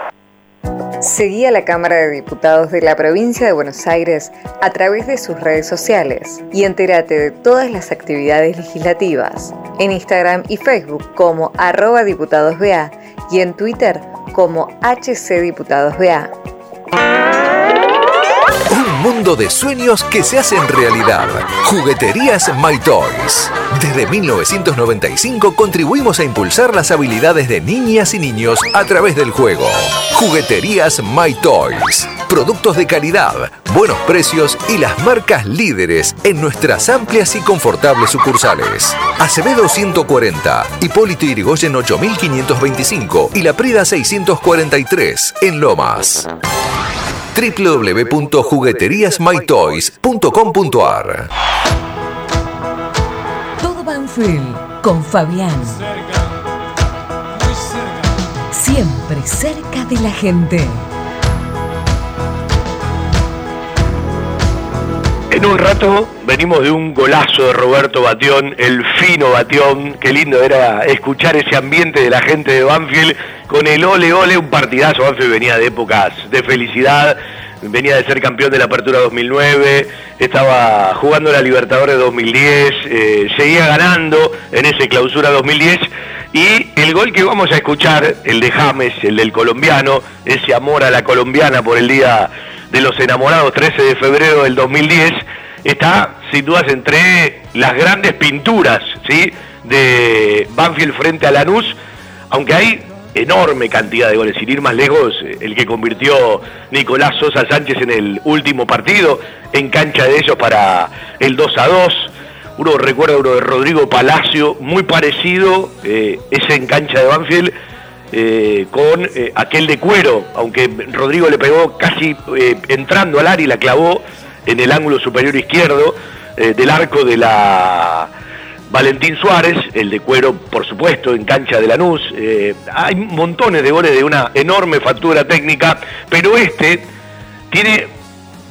Seguí a la Cámara de Diputados de la provincia de Buenos Aires a través de sus redes sociales y entérate de todas las actividades legislativas en Instagram y Facebook como arroba diputadosBA y en Twitter como HCDiputadosBA mundo de sueños que se hacen realidad. Jugueterías My Toys. Desde 1995 contribuimos a impulsar las habilidades de niñas y niños a través del juego. Jugueterías My Toys. Productos de calidad, buenos precios y las marcas líderes en nuestras amplias y confortables sucursales. Acevedo 140, Hipólito Irigoyen 8525 y La Prida 643 en Lomas www.jugueteriasmytoys.com.ar Todo Banfield con Fabián. Siempre cerca de la gente. En un rato venimos de un golazo de Roberto Batión, el fino Batión. Qué lindo era escuchar ese ambiente de la gente de Banfield con el ole ole, un partidazo. Banfield venía de épocas de felicidad, venía de ser campeón de la Apertura 2009, estaba jugando la Libertadores 2010, eh, seguía ganando en ese clausura 2010. Y el gol que vamos a escuchar, el de James, el del colombiano, ese amor a la colombiana por el día de los enamorados 13 de febrero del 2010 está sin dudas entre las grandes pinturas ¿sí? de Banfield frente a Lanús, aunque hay enorme cantidad de goles. Sin ir más lejos, el que convirtió Nicolás Sosa Sánchez en el último partido, en cancha de ellos para el 2 a 2. Uno recuerda uno de Rodrigo Palacio, muy parecido, eh, ese en cancha de Banfield, eh, con eh, aquel de cuero, aunque Rodrigo le pegó casi eh, entrando al área y la clavó en el ángulo superior izquierdo del arco de la Valentín Suárez, el de cuero, por supuesto, en cancha de Lanús. hay montones de goles de una enorme factura técnica, pero este tiene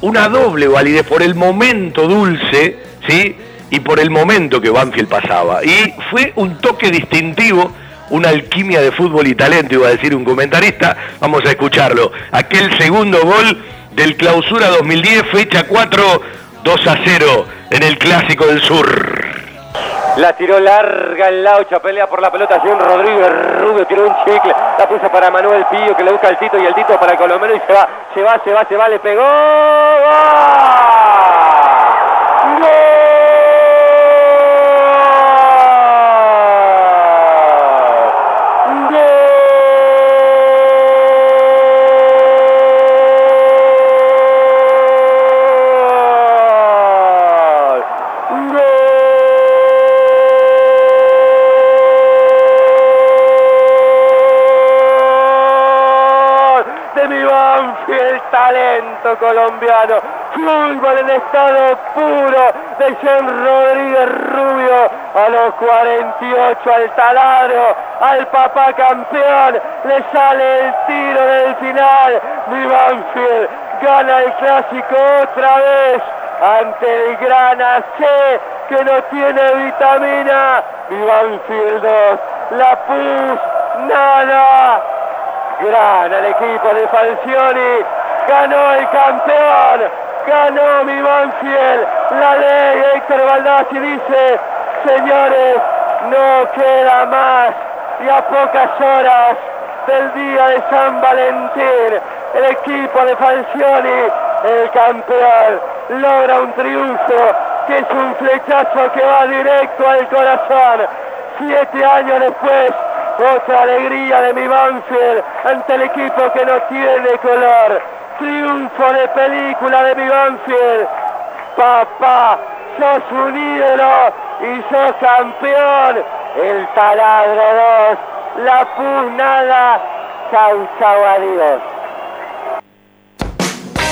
una doble validez por el momento dulce, ¿sí? Y por el momento que Banfield pasaba. Y fue un toque distintivo una alquimia de fútbol y talento, iba a decir un comentarista. Vamos a escucharlo. Aquel segundo gol del Clausura 2010, fecha 4, 2 a 0 en el Clásico del Sur. La tiró larga el Laucha, pelea por la pelota John Rodríguez, Rubio tiró un chicle, la puso para Manuel Pío que le busca el Tito y el Tito para el colombiano y se va, se va, se va, se va, le pegó. Colombiano. Fútbol en estado puro de Jean Rodríguez Rubio a los 48 al taladro, al papá campeón, le sale el tiro del final. Mi Banfield gana el clásico otra vez ante el gran AC que no tiene vitamina. Mi Banfield 2, la PUS, nada. Gana el equipo de Falcioni ganó el campeón, ganó mi Banfield, la ley Héctor Baldassi dice, señores, no queda más y a pocas horas del día de San Valentín, el equipo de Falcioni, el campeón, logra un triunfo que es un flechazo que va directo al corazón. Siete años después, otra alegría de mi Banfield ante el equipo que no tiene color triunfo de película de mi Banfield. Papá, sos un ídolo y sos campeón. El taladro 2, la pugnada, chau chau adiós.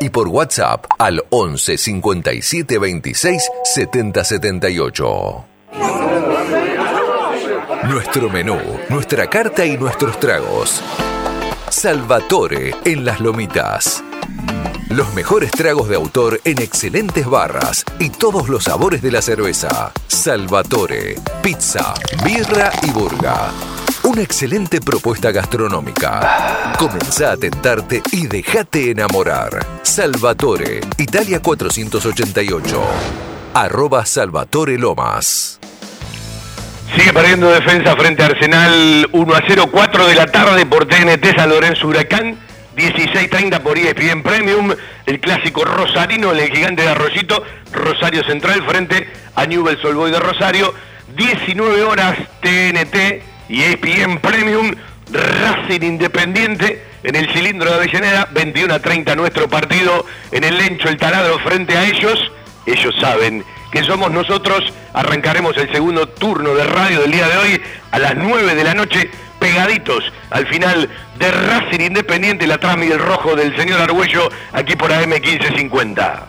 y por WhatsApp al 11 57 26 70 78. Nuestro menú, nuestra carta y nuestros tragos. Salvatore en las lomitas. Los mejores tragos de autor en excelentes barras y todos los sabores de la cerveza. Salvatore, pizza, birra y burga. Una excelente propuesta gastronómica. Comenzá a tentarte y déjate enamorar. Salvatore, Italia 488. Arroba Salvatore Lomas. Sigue perdiendo defensa frente a Arsenal 1 a 0, 4 de la tarde por TNT San Lorenzo Huracán. 16.30 por ESPN Premium, el clásico rosarino, el gigante de Arroyito, Rosario Central frente a Newell's Old de Rosario, 19 horas TNT, y ESPN Premium, Racing Independiente en el cilindro de Avellaneda, 21 a 30 nuestro partido en el Lencho, el taladro frente a ellos. Ellos saben que somos nosotros. Arrancaremos el segundo turno de radio del día de hoy a las 9 de la noche, pegaditos al final de Racing Independiente, la trama y el rojo del señor Argüello, aquí por AM 1550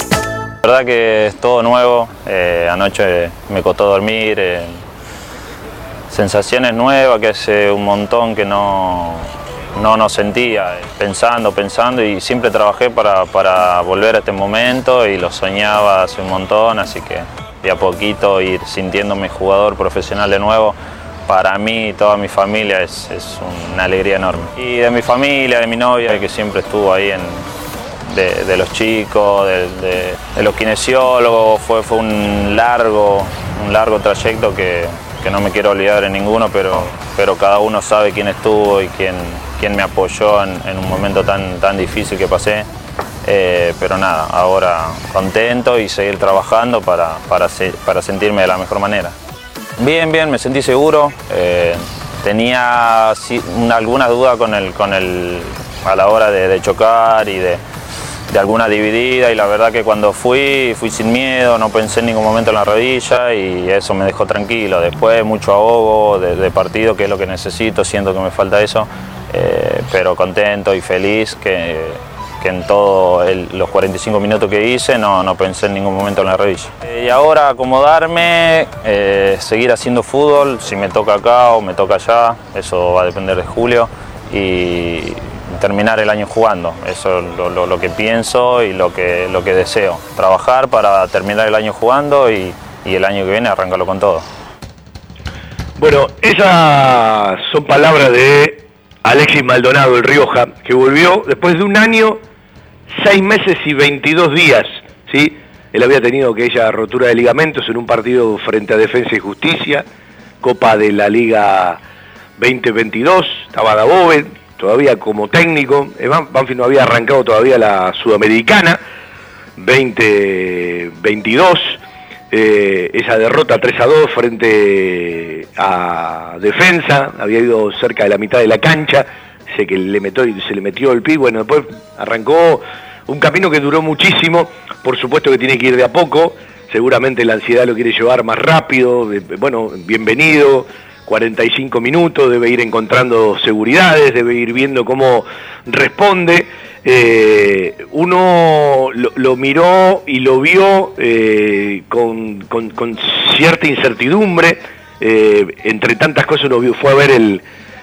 La verdad que es todo nuevo, eh, anoche me costó dormir, eh, sensaciones nuevas que hace un montón que no, no nos sentía, eh, pensando, pensando y siempre trabajé para, para, volver a este momento y lo soñaba hace un montón, así que de a poquito ir sintiéndome jugador profesional de nuevo, para mí y toda mi familia es, es una alegría enorme. Y de mi familia, de mi novia, que siempre estuvo ahí en, de, los chicos, de, los kinesiólogos, fue, fue un largo, un largo trayecto que, no me quiero olvidar en ninguno, pero, pero cada uno sabe quién estuvo y quién, quién me apoyó en, un momento tan, tan difícil que pasé. Eh, pero nada, ahora contento y seguir trabajando para, para, sentirme de la mejor manera. Bien, bien, me sentí seguro. Eh, tenía alguna duda con el, con el, a la hora de chocar y de, de alguna dividida y la verdad que cuando fui, fui sin miedo, no pensé en ningún momento en la rodilla y eso me dejó tranquilo. Después mucho ahogo de, partido, que es lo que necesito, siento que me falta eso, eh, pero contento y feliz que, en todos los 45 minutos que hice no, no, pensé en ningún momento en la rodilla. Eh, y ahora acomodarme, eh, seguir haciendo fútbol, si me toca acá o me toca allá, eso va a depender de Julio. Y, terminar el año jugando. Eso es lo, que pienso y lo que, lo que deseo. Trabajar para terminar el año jugando y, el año que viene arrancarlo con todo. Bueno, esas son palabras de Alexis Maldonado, el Rioja, que volvió después de un año, seis meses y 22 días. ¿sí? Él había tenido aquella rotura de ligamentos en un partido frente a Defensa y Justicia, Copa de la Liga 2022, estaba Dabove, todavía como técnico. Banfield no había arrancado todavía la Sudamericana 2022. Eh, esa derrota 3 a 2 frente a Defensa, había ido cerca de la mitad de la cancha, sé que le metió, se le metió el pie, bueno, después arrancó un camino que duró muchísimo, por supuesto que tiene que ir de a poco, seguramente la ansiedad lo quiere llevar más rápido, bueno, bienvenido, 45 minutos, debe ir encontrando seguridades, debe ir viendo cómo responde. Eh, uno lo, miró y lo vio eh, con, cierta incertidumbre, eh, entre tantas cosas uno vio, fue a ver el,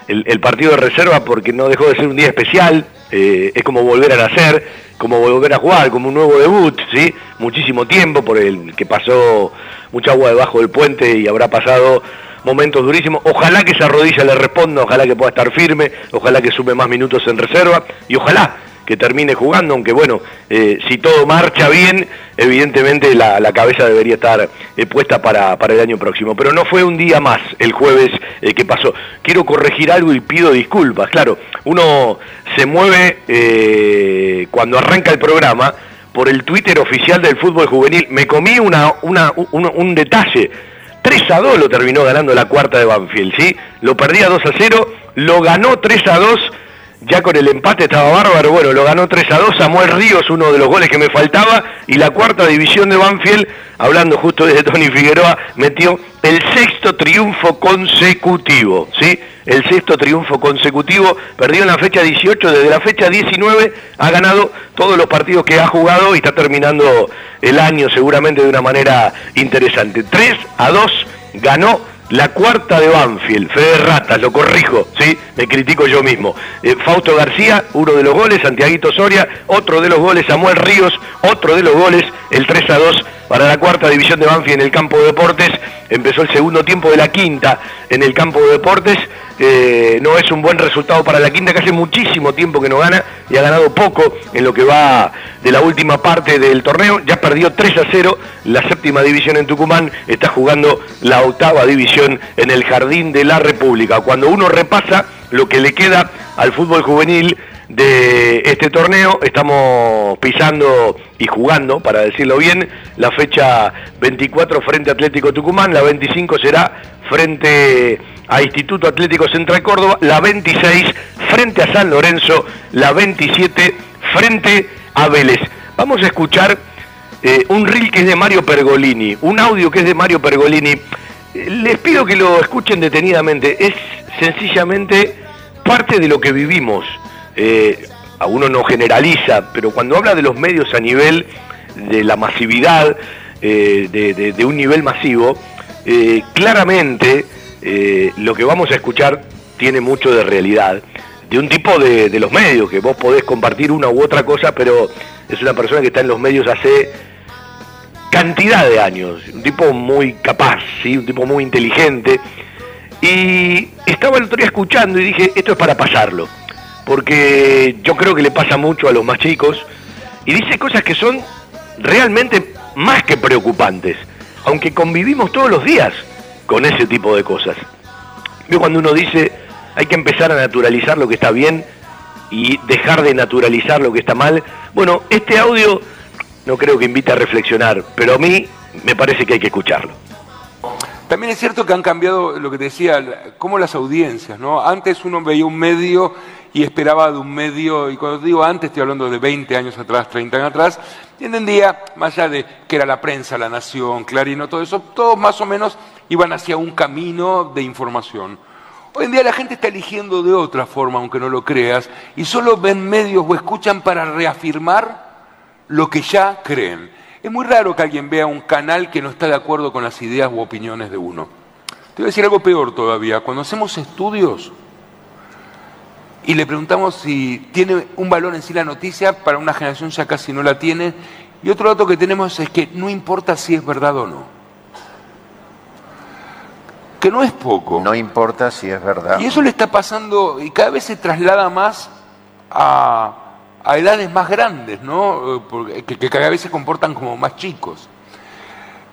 el, partido de reserva porque no dejó de ser un día especial, es como volver a nacer, como volver a jugar, como un nuevo debut, ¿sí? muchísimo tiempo por el que pasó mucha agua debajo del puente y habrá pasado momentos durísimos. Ojalá que esa rodilla le responda, ojalá que pueda estar firme, ojalá que sume más minutos en reserva y ojalá que termine jugando, aunque bueno, eh, si todo marcha bien, evidentemente la, cabeza debería estar eh, puesta para, el año próximo. Pero no fue un día más el jueves eh, que pasó. Quiero corregir algo y pido disculpas. Claro, uno se mueve cuando arranca el programa por el Twitter oficial del fútbol juvenil. Me comí una, un detalle 3 a 2 lo terminó ganando la cuarta de Banfield, ¿sí? Lo perdía 2 a 0, lo ganó 3 a 2, ya con el empate estaba bárbaro, bueno, lo ganó 3 a 2, Samuel Ríos, uno de los goles que me faltaba, y la cuarta división de Banfield, hablando justo de Tony Figueroa, metió el sexto triunfo consecutivo, ¿sí? El sexto triunfo consecutivo, perdió en la fecha 18, desde la fecha 19 ha ganado todos los partidos que ha jugado y está terminando el año seguramente de una manera interesante. 3 a 2 ganó la cuarta de Banfield, Fede Ratas, lo corrijo, ¿sí? me critico yo mismo. Eh, Fausto García, uno de los goles, Santiaguito Soria, otro de los goles, Samuel Ríos, otro de los goles, el 3 a 2 para la cuarta división de Banfield en el campo de deportes. Empezó el segundo tiempo de la quinta en el campo de deportes. Eh, no es un buen resultado para la quinta, que hace muchísimo tiempo que no gana y ha ganado poco en lo que va de la última parte del torneo. Ya perdió 3 a 0 la séptima división en Tucumán, está jugando la octava división en el Jardín de la República. Cuando uno repasa lo que le queda al fútbol juvenil, de este torneo. Estamos pisando y jugando, para decirlo bien, la fecha 24 frente Atlético Tucumán, la 25 será frente a Instituto Atlético Central Córdoba, la 26 frente a San Lorenzo, la 27 frente a Vélez. Vamos a escuchar eh, un reel que es de Mario Pergolini, un audio que es de Mario Pergolini. Eh, les pido que lo escuchen detenidamente, es sencillamente parte de lo que vivimos eh, a uno no generaliza, pero cuando habla de los medios a nivel de la masividad, de, un nivel masivo, eh, lo que vamos a escuchar tiene mucho de realidad, de un tipo de, de, los medios, que vos podés compartir una u otra cosa, pero es una persona que está en los medios hace cantidad de años, un tipo muy capaz, ¿sí? un tipo muy inteligente. Y estaba el otro día escuchando y dije, esto es para pasarlo porque yo creo que le pasa mucho a los más chicos y dice cosas que son realmente más que preocupantes, aunque convivimos todos los días con ese tipo de cosas. Yo cuando uno dice hay que empezar a naturalizar lo que está bien y dejar de naturalizar lo que está mal, bueno, este audio no creo que invite a reflexionar, pero a mí me parece que hay que escucharlo. También es cierto que han cambiado lo que te decía, como las audiencias, ¿no? Antes uno veía un medio y esperaba de un medio, y cuando digo antes estoy hablando de 20 años atrás, 30 años atrás, y entendía, más allá de que era la prensa, la nación, Clarino, todo eso, todos más o menos iban hacia un camino de información. Hoy en día la gente está eligiendo de otra forma, aunque no lo creas, y solo ven medios o escuchan para reafirmar lo que ya creen. Es muy raro que alguien vea un canal que no está de acuerdo con las ideas u opiniones de uno. Te voy a decir algo peor todavía. Cuando hacemos estudios y le preguntamos si tiene un valor en sí la noticia, para una generación ya casi no la tiene. Y otro dato que tenemos es que no importa si es verdad o no. Que no es poco. No importa si es verdad. Y eso le está pasando y cada vez se traslada más a, a edades más grandes, ¿no? que, cada vez se comportan como más chicos.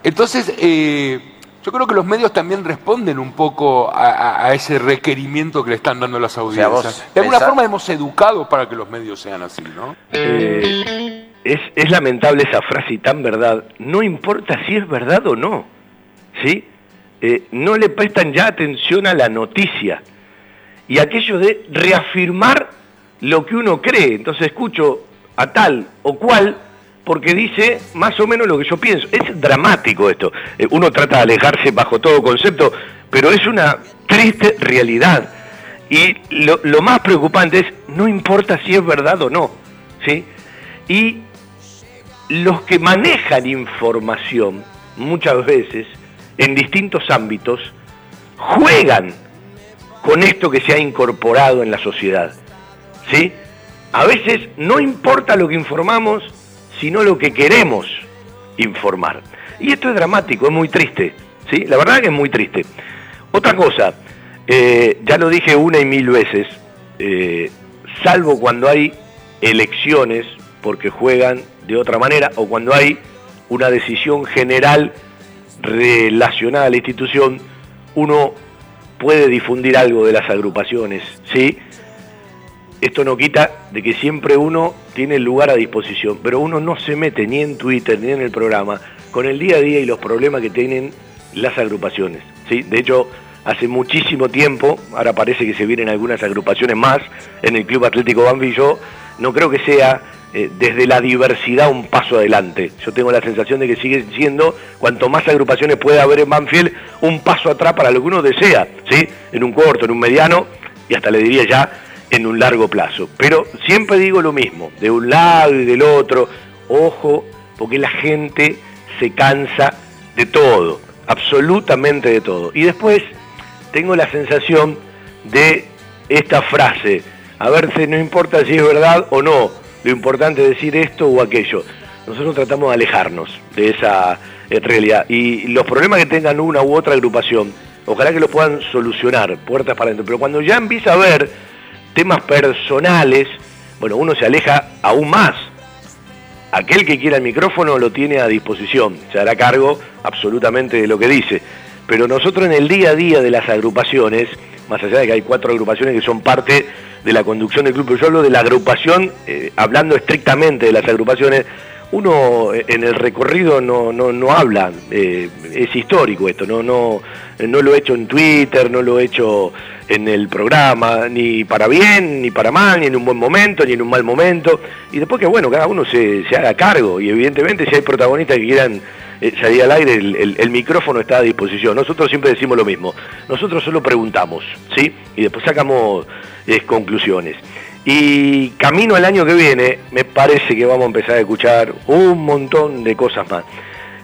Entonces, eh, yo creo que los medios también responden un poco a, ese requerimiento que le están dando las audiencias. de alguna forma hemos educado para que los medios sean así, ¿no? Eh, es, es, lamentable esa frase y tan verdad. No importa si es verdad o no, ¿sí? Eh, no le prestan ya atención a la noticia. Y aquello de reafirmar lo que uno cree. Entonces escucho a tal o cual porque dice más o menos lo que yo pienso. Es dramático esto. Eh, uno trata de alejarse bajo todo concepto, pero es una triste realidad. Y lo, lo, más preocupante es, no importa si es verdad o no. ¿sí? Y los que manejan información, muchas veces, en distintos ámbitos, juegan con esto que se ha incorporado en la sociedad. ¿sí? A veces no importa lo que informamos, sino lo que queremos informar. Y esto es dramático, es muy triste, ¿sí? La verdad que es muy triste. Otra cosa, eh, ya lo dije una y mil veces, eh, salvo cuando hay elecciones, porque juegan de otra manera, o cuando hay una decisión general relacionada a la institución, uno puede difundir algo de las agrupaciones, ¿sí? Esto no quita de que siempre uno tiene el lugar a disposición, pero uno no se mete ni en Twitter ni en el programa con el día a día y los problemas que tienen las agrupaciones. ¿sí? De hecho, hace muchísimo tiempo, ahora parece que se vienen algunas agrupaciones más en el Club Atlético Banfield, yo no creo que sea eh, desde la diversidad un paso adelante. Yo tengo la sensación de que sigue siendo, cuanto más agrupaciones pueda haber en Banfield, un paso atrás para lo que uno desea, ¿sí? en un corto, en un mediano, y hasta le diría ya en un largo plazo. Pero siempre digo lo mismo, de un lado y del otro, ojo, porque la gente se cansa de todo, absolutamente de todo. Y después tengo la sensación de esta frase. A ver, si no importa si es verdad o no, lo importante es decir esto o aquello. Nosotros tratamos de alejarnos de esa eh, realidad. Y los problemas que tengan una u otra agrupación, ojalá que los puedan solucionar, puertas para adentro. Pero cuando ya empieza a haber temas personales, bueno, uno se aleja aún más. Aquel que quiera el micrófono lo tiene a disposición, se hará cargo absolutamente de lo que dice. Pero nosotros en el día a día de las agrupaciones, más allá de que hay cuatro agrupaciones que son parte de la conducción del club, pero yo hablo de la agrupación, eh, hablando estrictamente de las agrupaciones, uno eh, en el recorrido no, no, no habla, eh, es histórico esto, no, no, no lo he hecho en Twitter, no lo he hecho en el programa, ni para bien, ni para mal, ni en un buen momento, ni en un mal momento, y después que bueno, cada uno se, se haga cargo, y evidentemente si hay protagonistas que quieran eh, salir al aire, el, el, micrófono está a disposición. Nosotros siempre decimos lo mismo, nosotros solo preguntamos, ¿sí? Y después sacamos conclusiones. Y camino al año que viene, me parece que vamos a empezar a escuchar un montón de cosas más.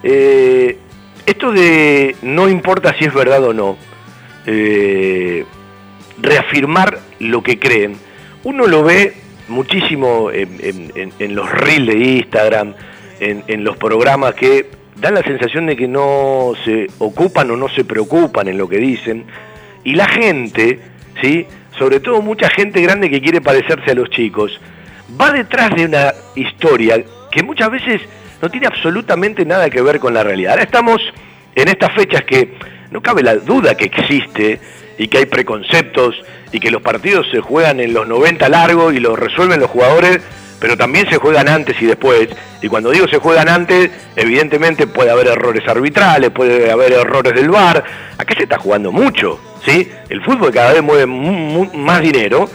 Eh, esto de no importa si es verdad o no, eh, reafirmar lo que creen, uno lo ve muchísimo en, los reels de Instagram, en, en los programas que dan la sensación de que no se ocupan o no se preocupan en lo que dicen, y la gente, ¿sí? sobre todo mucha gente grande que quiere parecerse a los chicos, va detrás de una historia que muchas veces no tiene absolutamente nada que ver con la realidad. Ahora estamos en estas fechas que no cabe la duda que existe y que hay preconceptos y que los partidos se juegan en los 90 largos y los resuelven los jugadores, pero también se juegan antes y después. Y cuando digo se juegan antes, evidentemente puede haber errores arbitrales, puede haber errores del VAR. Acá se está jugando mucho. ¿sí? El fútbol cada vez mueve más dinero,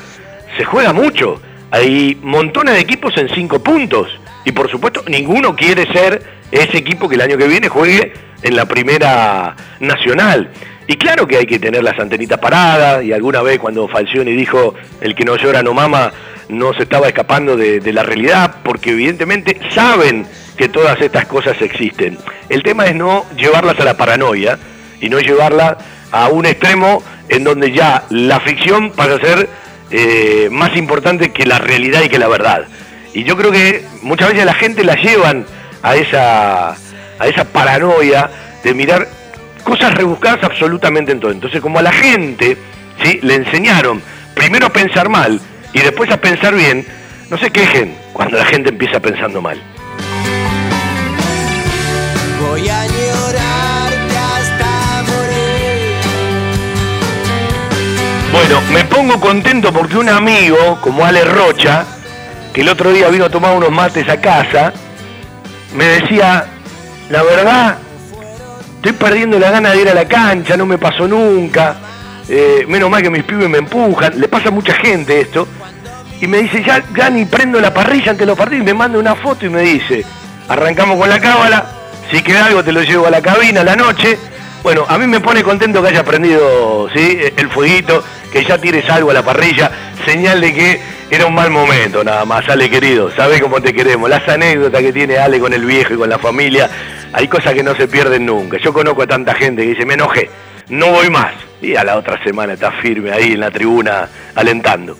se juega mucho. Hay montones de equipos en cinco puntos. Y por supuesto, ninguno quiere ser ese equipo que el año que viene juegue en la primera nacional. Y claro que hay que tener las antenitas paradas, y alguna vez cuando Falcioni dijo el que no llora no mama, no se estaba escapando de, la realidad, porque evidentemente saben que todas estas cosas existen. El tema es no llevarlas a la paranoia y no llevarla a un extremo en donde ya la ficción pasa a ser eh, más importante que la realidad y que la verdad. Y yo creo que muchas veces la gente la llevan a esa, a esa paranoia de mirar cosas rebuscadas absolutamente en todo. Entonces, como a la gente ¿sí? le enseñaron primero a pensar mal y después a pensar bien, no se quejen cuando la gente empieza pensando mal. Voy a Bueno, me pongo contento porque un amigo, como Ale Rocha, que el otro día vino a tomar unos mates a casa, me decía, la verdad, estoy perdiendo la gana de ir a la cancha, no me pasó nunca, eh, menos mal que mis pibes me empujan, le pasa a mucha gente esto, y me dice, ya, ya ni prendo la parrilla ante los partidos, y me manda una foto y me dice, arrancamos con la cábala, si queda algo te lo llevo a la cabina a la noche, bueno, a mí me pone contento que haya prendido ¿sí? el fueguito, que ya tires algo a la parrilla, señal de que era un mal momento nada más, Ale querido, sabes cómo te queremos, las anécdotas que tiene Ale con el viejo y con la familia, hay cosas que no se pierden nunca. Yo conozco a tanta gente que dice, me enojé, no voy más. Y a la otra semana está firme ahí en la tribuna alentando.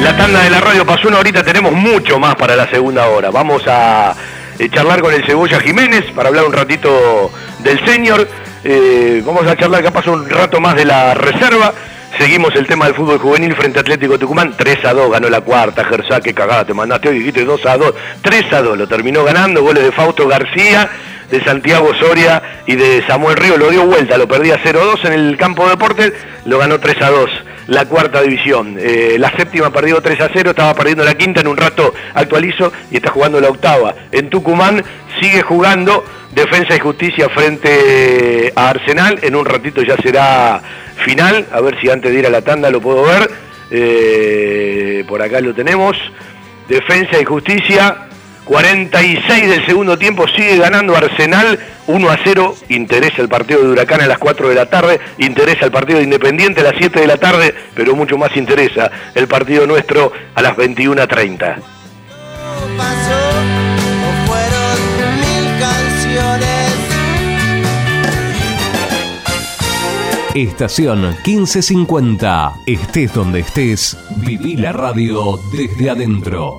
La tanda de la radio pasó una horita, tenemos mucho más para la segunda hora. Vamos a eh, charlar con el Cebolla Jiménez para hablar un ratito del señor. Eh, vamos a charlar capaz un rato más de la reserva. Seguimos el tema del fútbol juvenil frente a Atlético Tucumán. 3 a 2 ganó la cuarta. Gersa, que cagada te mandaste hoy. Dijiste 2 a 2. 3 a 2 lo terminó ganando. Goles de Fausto García, de Santiago Soria y de Samuel Río. Lo dio vuelta. Lo perdía 0 a 2 en el campo de deportes. Lo ganó 3 a 2 la cuarta división. Eh, la séptima perdió 3 a 0, estaba perdiendo la quinta, en un rato actualizo y está jugando la octava. En Tucumán sigue jugando Defensa y Justicia frente a Arsenal, en un ratito ya será final, a ver si antes de ir a la tanda lo puedo ver. Eh, por acá lo tenemos. Defensa y Justicia 46 del segundo tiempo sigue ganando Arsenal 1 a 0. Interesa el partido de Huracán a las 4 de la tarde. Interesa el partido de Independiente a las 7 de la tarde. Pero mucho más interesa el partido nuestro a las 21 Estación 1550. Estés donde estés, viví la radio desde adentro.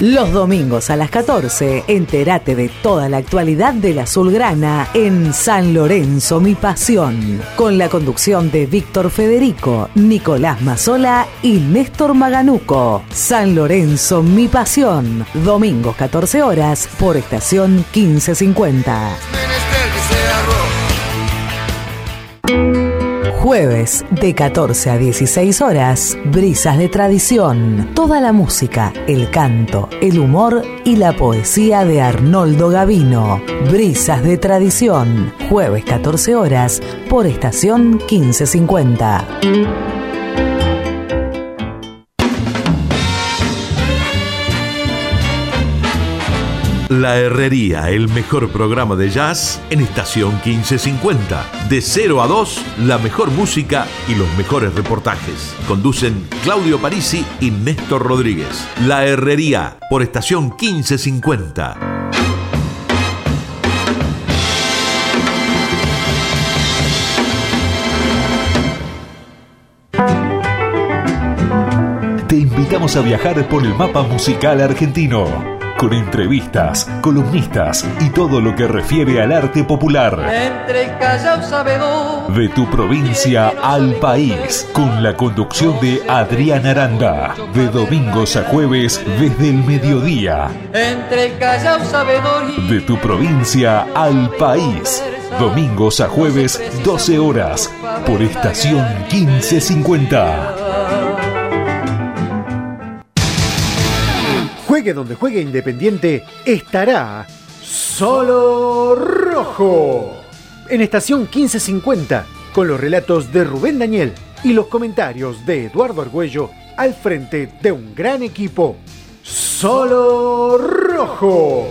Los domingos a las 14, entérate de toda la actualidad del azulgrana en San Lorenzo, mi pasión, con la conducción de Víctor Federico, Nicolás Mazola y Néstor Maganuco. San Lorenzo, mi pasión, domingos 14 horas por estación 1550. Jueves de 14 a 16 horas, Brisas de Tradición. Toda la música, el canto, el humor y la poesía de Arnoldo Gavino. Brisas de Tradición. Jueves 14 horas por estación 1550. La Herrería, el mejor programa de jazz en estación 1550. De 0 a 2, la mejor música y los mejores reportajes. Conducen Claudio Parisi y Néstor Rodríguez. La Herrería, por estación 1550. Te invitamos a viajar por el mapa musical argentino con entrevistas, columnistas y todo lo que refiere al arte popular. Entre sabedor. De tu provincia al país, con la conducción de Adrián Aranda, de domingos a jueves desde el mediodía. Entre el callao sabedor. y De tu provincia al país, domingos a jueves 12 horas, por estación 1550. Juegue donde juegue Independiente, estará solo rojo. En estación 1550, con los relatos de Rubén Daniel y los comentarios de Eduardo Argüello al frente de un gran equipo. Solo rojo.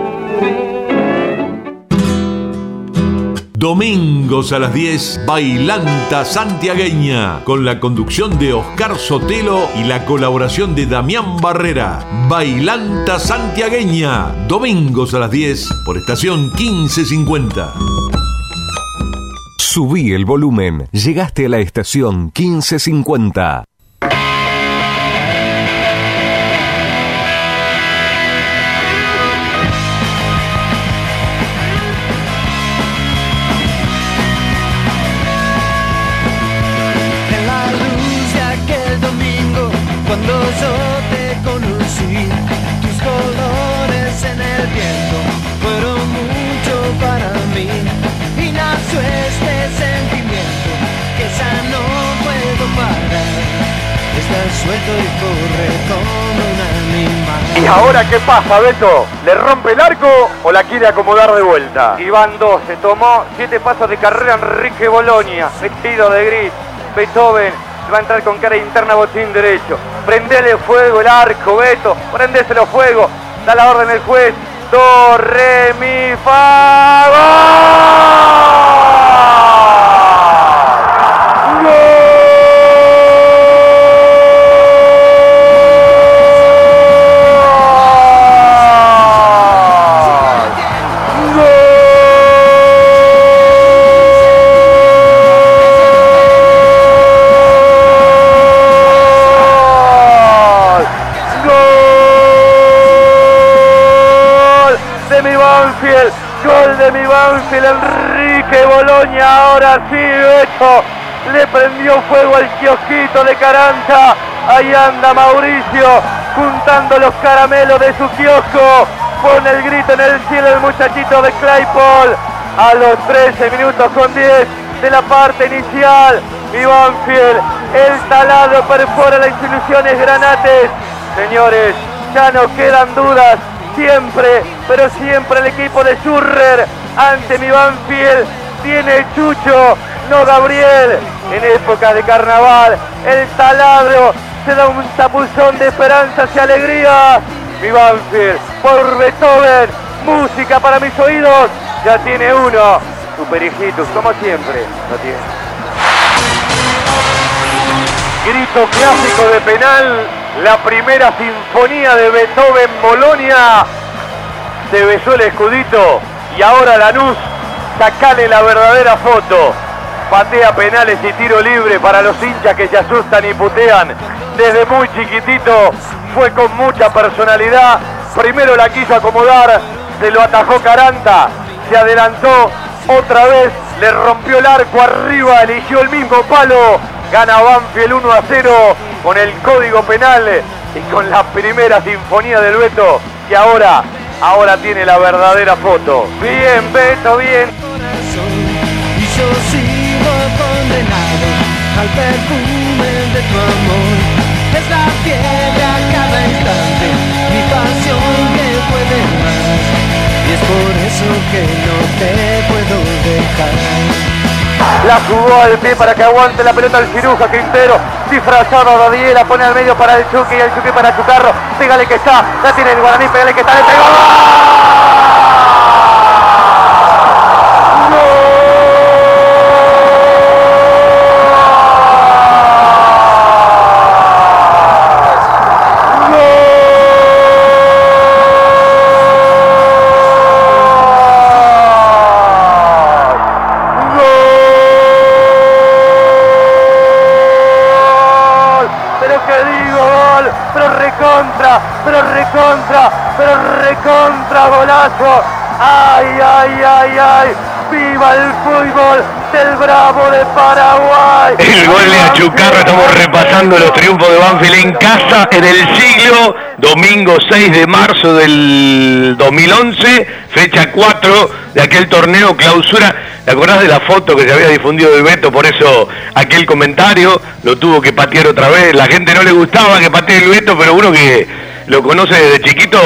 Domingos a las 10, Bailanta Santiagueña, con la conducción de Oscar Sotelo y la colaboración de Damián Barrera. Bailanta Santiagueña, domingos a las 10, por estación 1550. Subí el volumen, llegaste a la estación 1550. Está suelto y corre como un animal. ¿Y ahora qué pasa, Beto? ¿Le rompe el arco o la quiere acomodar de vuelta? Dos, se tomó siete pasos de carrera Enrique Bolonia, vestido de gris. Beethoven va a entrar con cara interna botín derecho. Prendele fuego el arco, Beto, prendéselo fuego. Da la orden el juez. Do, re, mi, fa, ¡Gol! Banfield, Enrique Boloña, ahora sí, Beto, le prendió fuego al kiosquito de Caranta, ahí anda Mauricio, juntando los caramelos de su kiosco, pone el grito en el cielo el muchachito de Claypole, a los 13 minutos con 10 de la parte inicial, mi Banfield, el taladro perfora las instituciones granates, señores, ya no quedan dudas, siempre, pero siempre el equipo de Schurrer ante mi Banfield tiene Chucho, no Gabriel. En época de carnaval, el taladro se da un tapuzón de esperanzas y alegrías. Mi Banfield, por Beethoven, música para mis oídos, ya tiene uno. Super hijitos, como siempre, lo tiene. Grito clásico de penal, la primera sinfonía de Beethoven Bolonia. Se besó el escudito y ahora Lanús, sacale la verdadera foto. Patea penales y tiro libre para los hinchas que se asustan y putean. Desde muy chiquitito fue con mucha personalidad. Primero la quiso acomodar, se lo atajó Caranta, se adelantó otra vez, le rompió el arco arriba, eligió el mismo palo. Gana Banfield 1 a 0 con el código penal y con la primera sinfonía del Beto que ahora, ahora tiene la verdadera foto. Bien, Beto, bien. Y yo sigo condenado al perfume de tu amor. Es la fiebre cada instante, mi pasión que puede más. Y es por eso que no te puedo dejar. La jugó al pie para que aguante la pelota el ciruja Quintero. Disfrazado Dadier, la pone al medio para el Chucky y el Chucky para Chucarro. Pégale que está, la tiene el Guaraní, pégale que está, le pegó. Recontra golazo. Ay, ay, ay, ay, viva el fútbol del Bravo de Paraguay. El gol de Achucarro, estamos repasando los triunfos de Banfield en casa en el siglo, domingo 6 de marzo del 2011, fecha 4 de aquel torneo clausura. ¿Te acordás de la foto que se había difundido de Beto? Por eso aquel comentario lo tuvo que patear otra vez. La gente no le gustaba que patee el Beto, pero uno que lo conoce desde chiquito,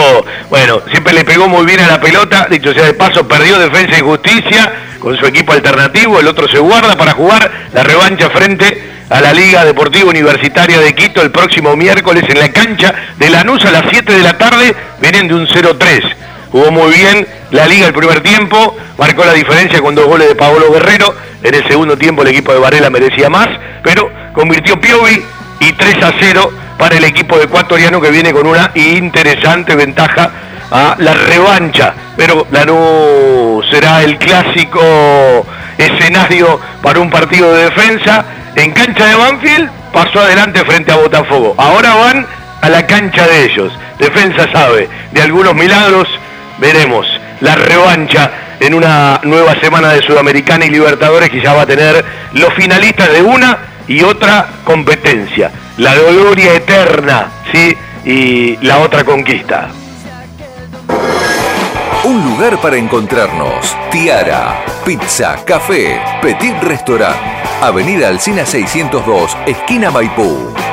bueno, siempre le pegó muy bien a la pelota, dicho sea de paso, perdió Defensa y Justicia con su equipo alternativo, el otro se guarda para jugar la revancha frente a la Liga Deportiva Universitaria de Quito el próximo miércoles en la cancha de Lanús a las 7 de la tarde, vienen de un 0-3. Jugó muy bien la liga el primer tiempo, marcó la diferencia con dos goles de Paolo Guerrero, en el segundo tiempo el equipo de Varela merecía más, pero convirtió Piovi y 3 a 0 para el equipo ecuatoriano que viene con una interesante ventaja a la revancha. Pero Lanús será el clásico escenario para un partido de defensa. En cancha de Banfield pasó adelante frente a Botafogo. Ahora van a la cancha de ellos. Defensa sabe de algunos milagros. Veremos la revancha en una nueva semana de Sudamericana y Libertadores que ya va a tener los finalistas de una y otra competencia. La gloria eterna, ¿sí? Y la otra conquista. Un lugar para encontrarnos. Tiara, pizza, café, petit restaurant. Avenida Alcina 602, esquina Maipú.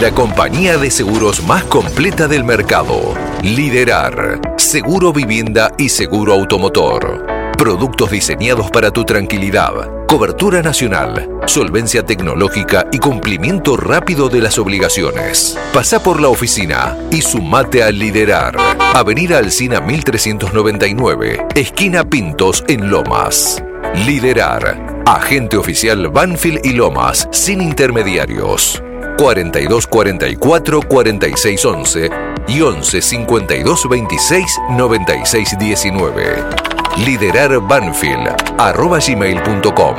La compañía de seguros más completa del mercado. Liderar. Seguro vivienda y seguro automotor. Productos diseñados para tu tranquilidad. Cobertura nacional. Solvencia tecnológica y cumplimiento rápido de las obligaciones. Pasa por la oficina y sumate a Liderar. Avenida Alcina 1399. Esquina Pintos en Lomas. Liderar. Agente oficial Banfield y Lomas, sin intermediarios. 42 44 46 11 y 11 52 26 96 19. Liderar Banfield arroba gmail.com.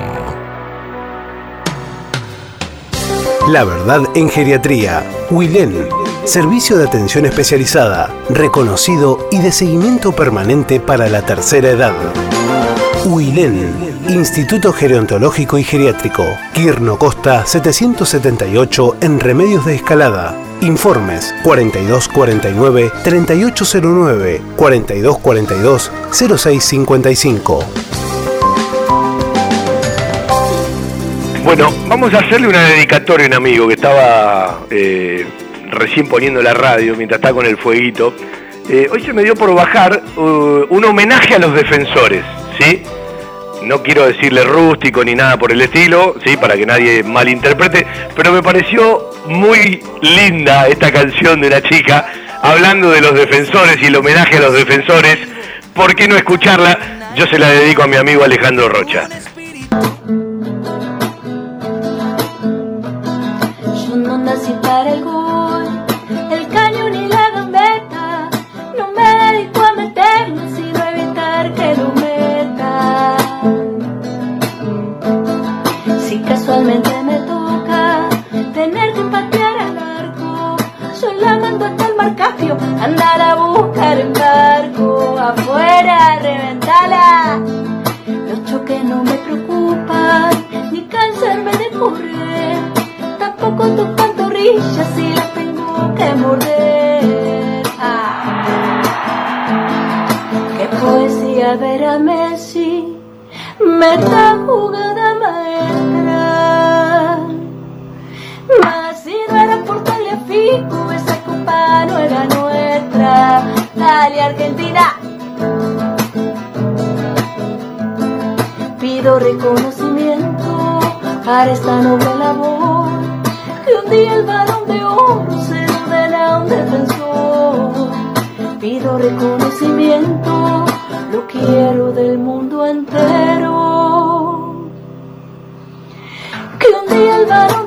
La verdad en geriatría. Willen. Servicio de atención especializada, reconocido y de seguimiento permanente para la tercera edad. Huilén, Instituto Gerontológico y Geriátrico, Quirno Costa 778 en Remedios de Escalada. Informes 4249-3809, 4242-0655. Bueno, vamos a hacerle una dedicatoria a un amigo que estaba eh, recién poniendo la radio mientras está con el fueguito. Eh, hoy se me dio por bajar uh, un homenaje a los defensores, ¿sí? No quiero decirle rústico ni nada por el estilo, ¿sí? Para que nadie malinterprete, pero me pareció muy linda esta canción de la chica hablando de los defensores y el homenaje a los defensores. ¿Por qué no escucharla? Yo se la dedico a mi amigo Alejandro Rocha. Andar a buscar el barco. Afuera, reventala. Los choques no me preocupan, ni cansarme de correr. Tampoco tus pantorrillas si las tengo que morder. Ah. Qué poesía ver a Messi, meta jugada maestra. Mas si no era por Tagliafico, esa copa no era. Dale Argentina. Pido reconocimiento para esta noble labor que un día el balón de oro se lo un defensor. Pido reconocimiento, lo quiero del mundo entero. Que un día el balón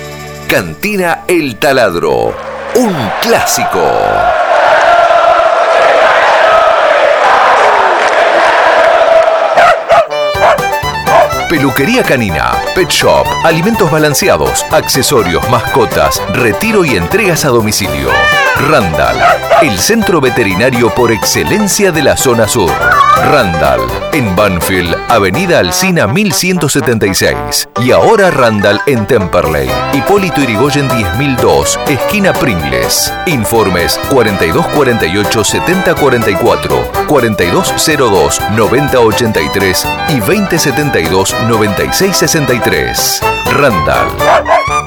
Cantina El Taladro. Un clásico. Peluquería canina, pet shop, alimentos balanceados, accesorios, mascotas, retiro y entregas a domicilio. Randall, el centro veterinario por excelencia de la zona sur. Randall, en Banfield, Avenida Alcina 1176. Y ahora Randall en Temperley, Hipólito Irigoyen 10002, esquina Pringles. Informes 4248 7044, 4202 9083 y 2072 9663. Randall.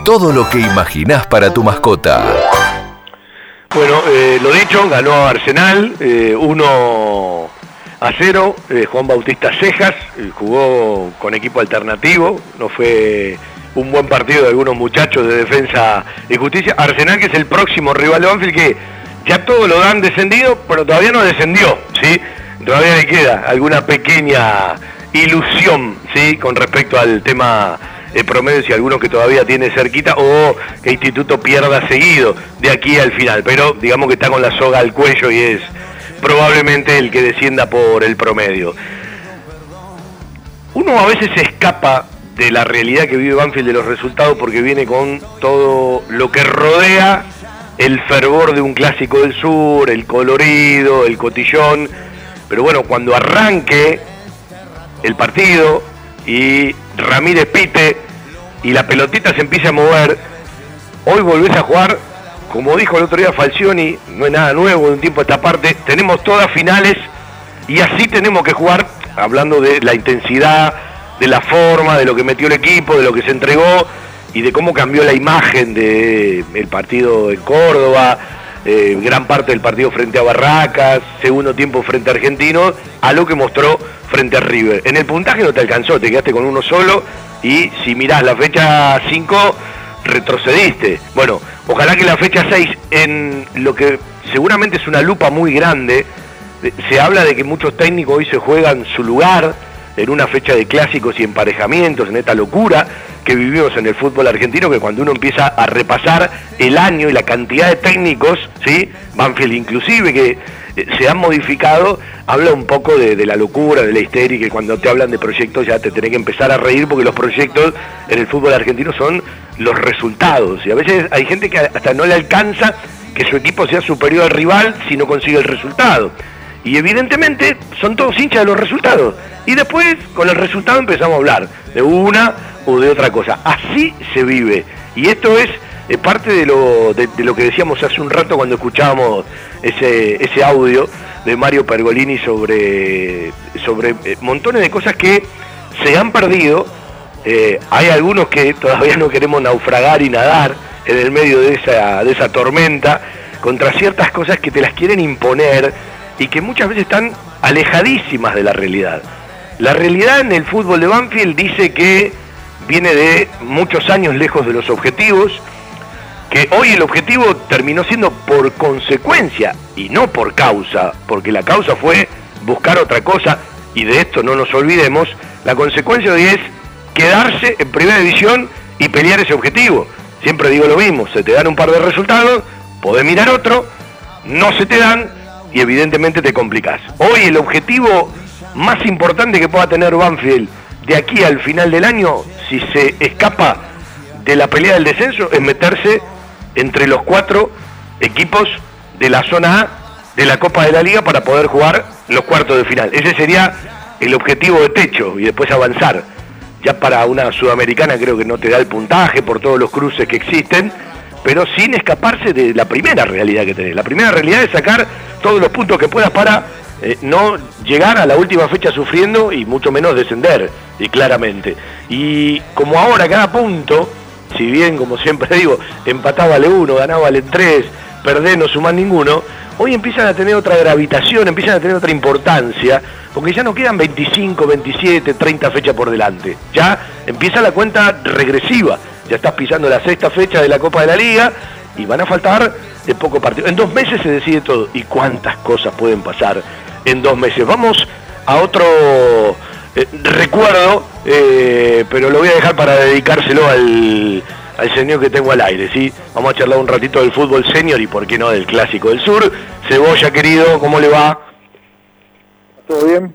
Todo lo que imaginás para tu mascota. Bueno, eh, lo dicho, ganó Arsenal, 1 a 0. eh, Juan Bautista Cejas eh, jugó con equipo alternativo, no fue un buen partido de algunos muchachos de defensa y justicia. Arsenal, que es el próximo rival de Banfield, que ya todo lo dan descendido, pero todavía no descendió, ¿sí? Todavía le queda alguna pequeña ilusión, ¿sí? Con respecto al tema eh, promedio, si alguno que todavía tiene cerquita, o que Instituto pierda seguido de aquí al final. Pero digamos que está con la soga al cuello y es probablemente el que descienda por el promedio. Uno a veces se escapa de la realidad que vive Banfield de los resultados porque viene con todo lo que rodea el fervor de un clásico del sur, el colorido, el cotillón. Pero bueno, cuando arranque el partido y Ramírez pite y la pelotita se empieza a mover, hoy volvés a jugar, como dijo el otro día Falcioni, no es nada nuevo de un tiempo a esta parte, tenemos todas finales y así tenemos que jugar, hablando de la intensidad, de la forma, de lo que metió el equipo, de lo que se entregó y de cómo cambió la imagen del partido en Córdoba, eh, gran parte del partido frente a Barracas, segundo tiempo frente a Argentinos, a lo que mostró frente a River. En el puntaje no te alcanzó, te quedaste con uno solo y si mirás la fecha 5, retrocediste. Bueno, ojalá que la fecha 6, en lo que seguramente es una lupa muy grande, eh, se habla de que muchos técnicos hoy se juegan su lugar en una fecha de clásicos y emparejamientos, en esta locura que vivimos en el fútbol argentino, que cuando uno empieza a repasar el año y la cantidad de técnicos, ¿sí? Banfield inclusive, que eh, se han modificado, habla un poco de, la locura, de la histeria, que cuando te hablan de proyectos ya te tenés que empezar a reír porque los proyectos en el fútbol argentino son los resultados. Y a veces hay gente que hasta no le alcanza que su equipo sea superior al rival si no consigue el resultado. Y evidentemente son todos hinchas de los resultados. Y después con el resultado empezamos a hablar de una o de otra cosa. Así se vive. Y esto es eh, parte de lo, de, lo que decíamos hace un rato cuando escuchábamos ese, ese audio de Mario Pergolini sobre, sobre eh, montones de cosas que se han perdido. Eh, hay algunos que todavía no queremos naufragar y nadar en el medio de esa, de esa tormenta contra ciertas cosas que te las quieren imponer y que muchas veces están alejadísimas de la realidad. La realidad en el fútbol de Banfield dice que viene de muchos años lejos de los objetivos, que hoy el objetivo terminó siendo por consecuencia y no por causa, porque la causa fue buscar otra cosa y de esto no nos olvidemos, la consecuencia hoy es quedarse en primera división y pelear ese objetivo. Siempre digo lo mismo, se te dan un par de resultados, podés mirar otro, no se te dan y evidentemente te complicás. Hoy el objetivo más importante que pueda tener Banfield de aquí al final del año, si se escapa de la pelea del descenso, es meterse entre los cuatro equipos de la zona A de la Copa de la Liga para poder jugar los cuartos de final. Ese sería el objetivo de techo y después avanzar. Ya para una sudamericana creo que no te da el puntaje por todos los cruces que existen, pero sin escaparse de la primera realidad que tenés. La primera realidad es sacar todos los puntos que puedas para eh, no llegar a la última fecha sufriendo y mucho menos descender, y claramente. Y como ahora cada punto, si bien como siempre digo, empataba vale uno, ganaba vale tres, perder no sumar ninguno, hoy empiezan a tener otra gravitación, empiezan a tener otra importancia, porque ya no quedan 25, 27, 30 fechas por delante. Ya empieza la cuenta regresiva. Ya estás pisando la sexta fecha de la Copa de la Liga y van a faltar de poco partido. En dos meses se decide todo. ¿Y cuántas cosas pueden pasar en dos meses? Vamos a otro eh, recuerdo, eh, pero lo voy a dejar para dedicárselo al, al señor que tengo al aire, ¿sí? Vamos a charlar un ratito del fútbol senior y por qué no del clásico del sur. Cebolla, querido, ¿cómo le va? ¿Todo bien?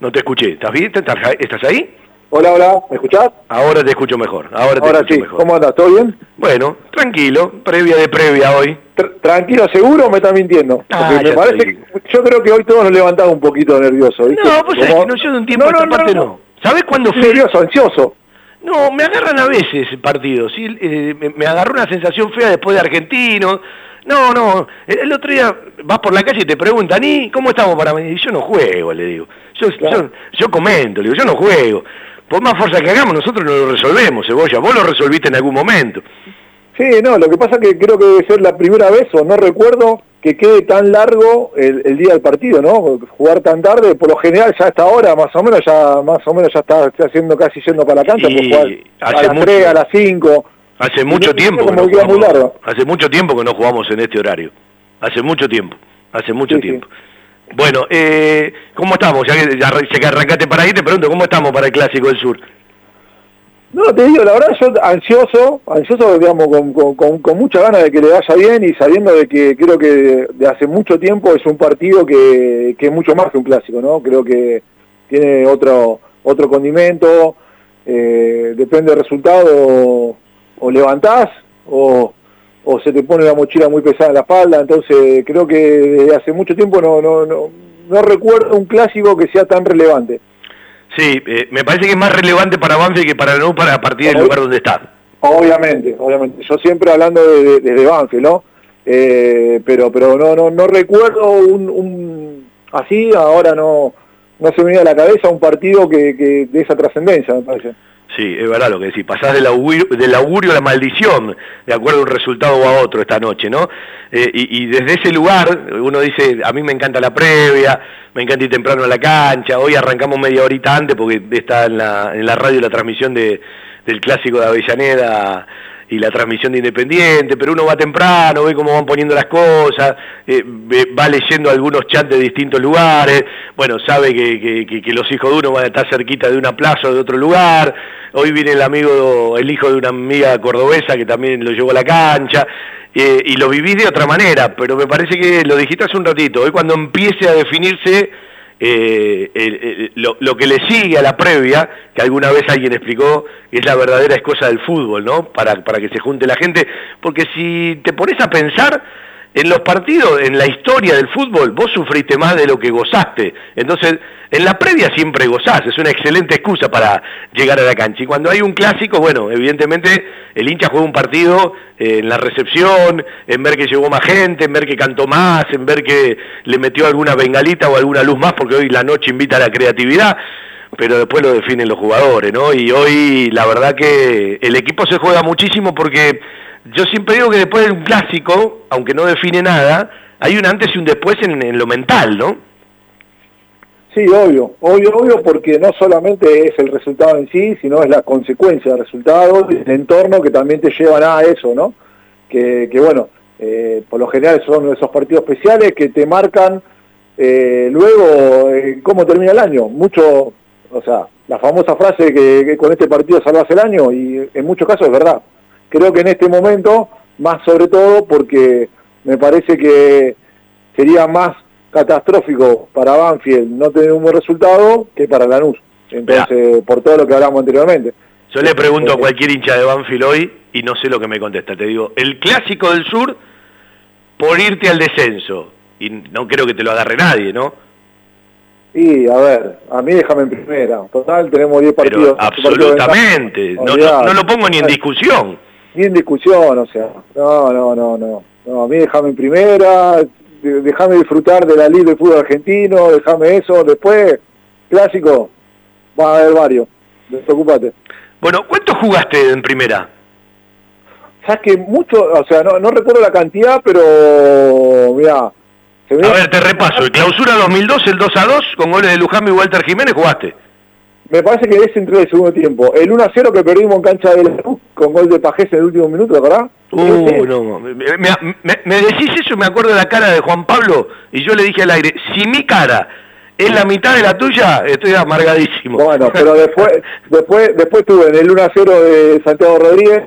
No te escuché. ¿Estás bien? ¿Estás estás ahí? Hola, hola, ¿me escuchás? Ahora te escucho mejor. Ahora te Ahora escucho sí, mejor. ¿cómo andas? ¿Todo bien? Bueno, tranquilo, previa de previa hoy. Tr- ¿Tranquilo, seguro o me estás mintiendo? Porque Ah, me parece que, yo creo que hoy todos nos levantamos un poquito nerviosos, ¿viste? No, pues es Como- que no, yo de un tiempo a No, esta no, parte no, no. ¿Sabes cuándo fui? Nervioso, ansioso. No, me agarran a veces partidos, ¿sí? Eh, me, me agarró una sensación fea después de Argentino. No, no, el, el otro día vas por la calle y te preguntan, ¿y cómo estamos para venir? Y yo no juego, le digo. Yo, yo, yo comento, le digo, yo no juego. Por más fuerza que hagamos, nosotros no lo resolvemos, Cebolla. Vos lo resolviste en algún momento. Sí, no, lo que pasa que creo que debe ser la primera vez, o no recuerdo, que quede tan largo el, el día del partido, ¿no? Jugar tan tarde, por lo general ya a esta hora, más o menos, ya más o menos ya está, está haciendo casi yendo para la cancha, Y a las mucho- 3, a las 5. Hace mucho Y tiempo que no muy largo. hace mucho tiempo que no jugamos en este horario. Hace mucho tiempo, hace mucho Sí, sí. Bueno, eh, ¿cómo estamos? Ya que, arrancaste para ahí, te pregunto, ¿cómo estamos para el Clásico del Sur? No, te digo, la verdad yo ansioso, ansioso, digamos, con, con, con mucha ganas de que le vaya bien y sabiendo de que creo que de hace mucho tiempo es un partido que, que es mucho más que un clásico, ¿no? Creo que tiene otro otro condimento, eh, depende del resultado, o, o levantás o, o se te pone la mochila muy pesada en la espalda, entonces creo que desde hace mucho tiempo no, no, no, no recuerdo un clásico que sea tan relevante. Sí, eh, me parece que es más relevante para Banfield que para no para a partir del lugar donde está. Obviamente, obviamente. Yo siempre hablando de- de- desde Banfield, ¿no? Eh, pero pero no no no recuerdo un, un así, ahora no no se me viene a la cabeza un partido que, que de esa trascendencia, me parece. Sí, es verdad lo que decís. Pasás del augurio, del augurio a la maldición, de acuerdo a un resultado o a otro esta noche, ¿no? Eh, y, desde ese lugar, uno dice, a mí me encanta la previa, me encanta ir temprano a la cancha, hoy arrancamos media horita antes porque está en la, en la radio la transmisión de, del clásico de Avellaneda y la transmisión de Independiente, pero uno va temprano, ve cómo van poniendo las cosas, eh, va leyendo algunos chats de distintos lugares, bueno, sabe que- que los hijos de uno van a estar cerquita de una plaza o de otro lugar, hoy viene el amigo, el hijo de una amiga cordobesa que también lo llevó a la cancha, eh, y lo vivís de otra manera, pero me parece que lo dijiste hace un ratito, hoy cuando empiece a definirse eh, lo, que le sigue a la previa, que alguna vez alguien explicó, es la verdadera cosa del fútbol, ¿no? Para, para que se junte la gente, porque si te pones a pensar, en los partidos, en la historia del fútbol, vos sufriste más de lo que gozaste. Entonces, en la previa siempre gozás, es una excelente excusa para llegar a la cancha. Y cuando hay un clásico, bueno, evidentemente el hincha juega un partido eh, en la recepción, en ver que llegó más gente, en ver que cantó más, en ver que le metió alguna bengalita o alguna luz más, porque hoy la noche invita a la creatividad pero después lo definen los jugadores, ¿no? Y hoy la verdad que el equipo se juega muchísimo porque yo siempre digo que después de un clásico, aunque no define nada, hay un antes y un después en, lo mental, ¿no? Sí, obvio, obvio, obvio, porque no solamente es el resultado en sí, sino es la consecuencia del resultado y el entorno que también te llevan a eso, ¿no? Que, que bueno, eh, por lo general son esos partidos especiales que te marcan eh, luego eh, cómo termina el año. Mucho, o sea, la famosa frase que, que con este partido salvas el año y en muchos casos es verdad. Creo que en este momento, más sobre todo porque me parece que sería más catastrófico para Banfield no tener un buen resultado que para Lanús. Entonces, por todo lo que hablamos anteriormente. Yo le pregunto a cualquier hincha de Banfield hoy y no sé lo que me contesta. Te digo, el clásico del sur por irte al descenso. Y no creo que te lo agarre nadie, ¿no? Y, a ver, a mí déjame en primera. Total, tenemos 10 Pero partidos. absolutamente. No, no, no lo pongo ni en discusión. Ni en discusión, o sea. No, no, no, no. No, a mí déjame en primera, de- déjame disfrutar de la Liga del Fútbol Argentino, déjame eso. Después, clásico, va a haber varios. Despreocupate. Bueno, ¿cuánto jugaste en primera? sabes que mucho, o sea, no, no recuerdo la cantidad, pero mira, A ver, te repaso. El clausura 2002, el 2 a 2, con goles de Luján y Walter Jiménez, jugaste. Me parece que ese entró en el segundo tiempo. El 1 a 0 que perdimos en cancha de la Luz con gol de Pajés en el último minuto, ¿verdad? Uh, no, me, me- me- me decís eso, me acuerdo de la cara de Juan Pablo, y yo le dije al aire, si mi cara es la mitad de la tuya, estoy amargadísimo. Bueno, pero después, después, después tuve en el 1 a 0 de Santiago Rodríguez,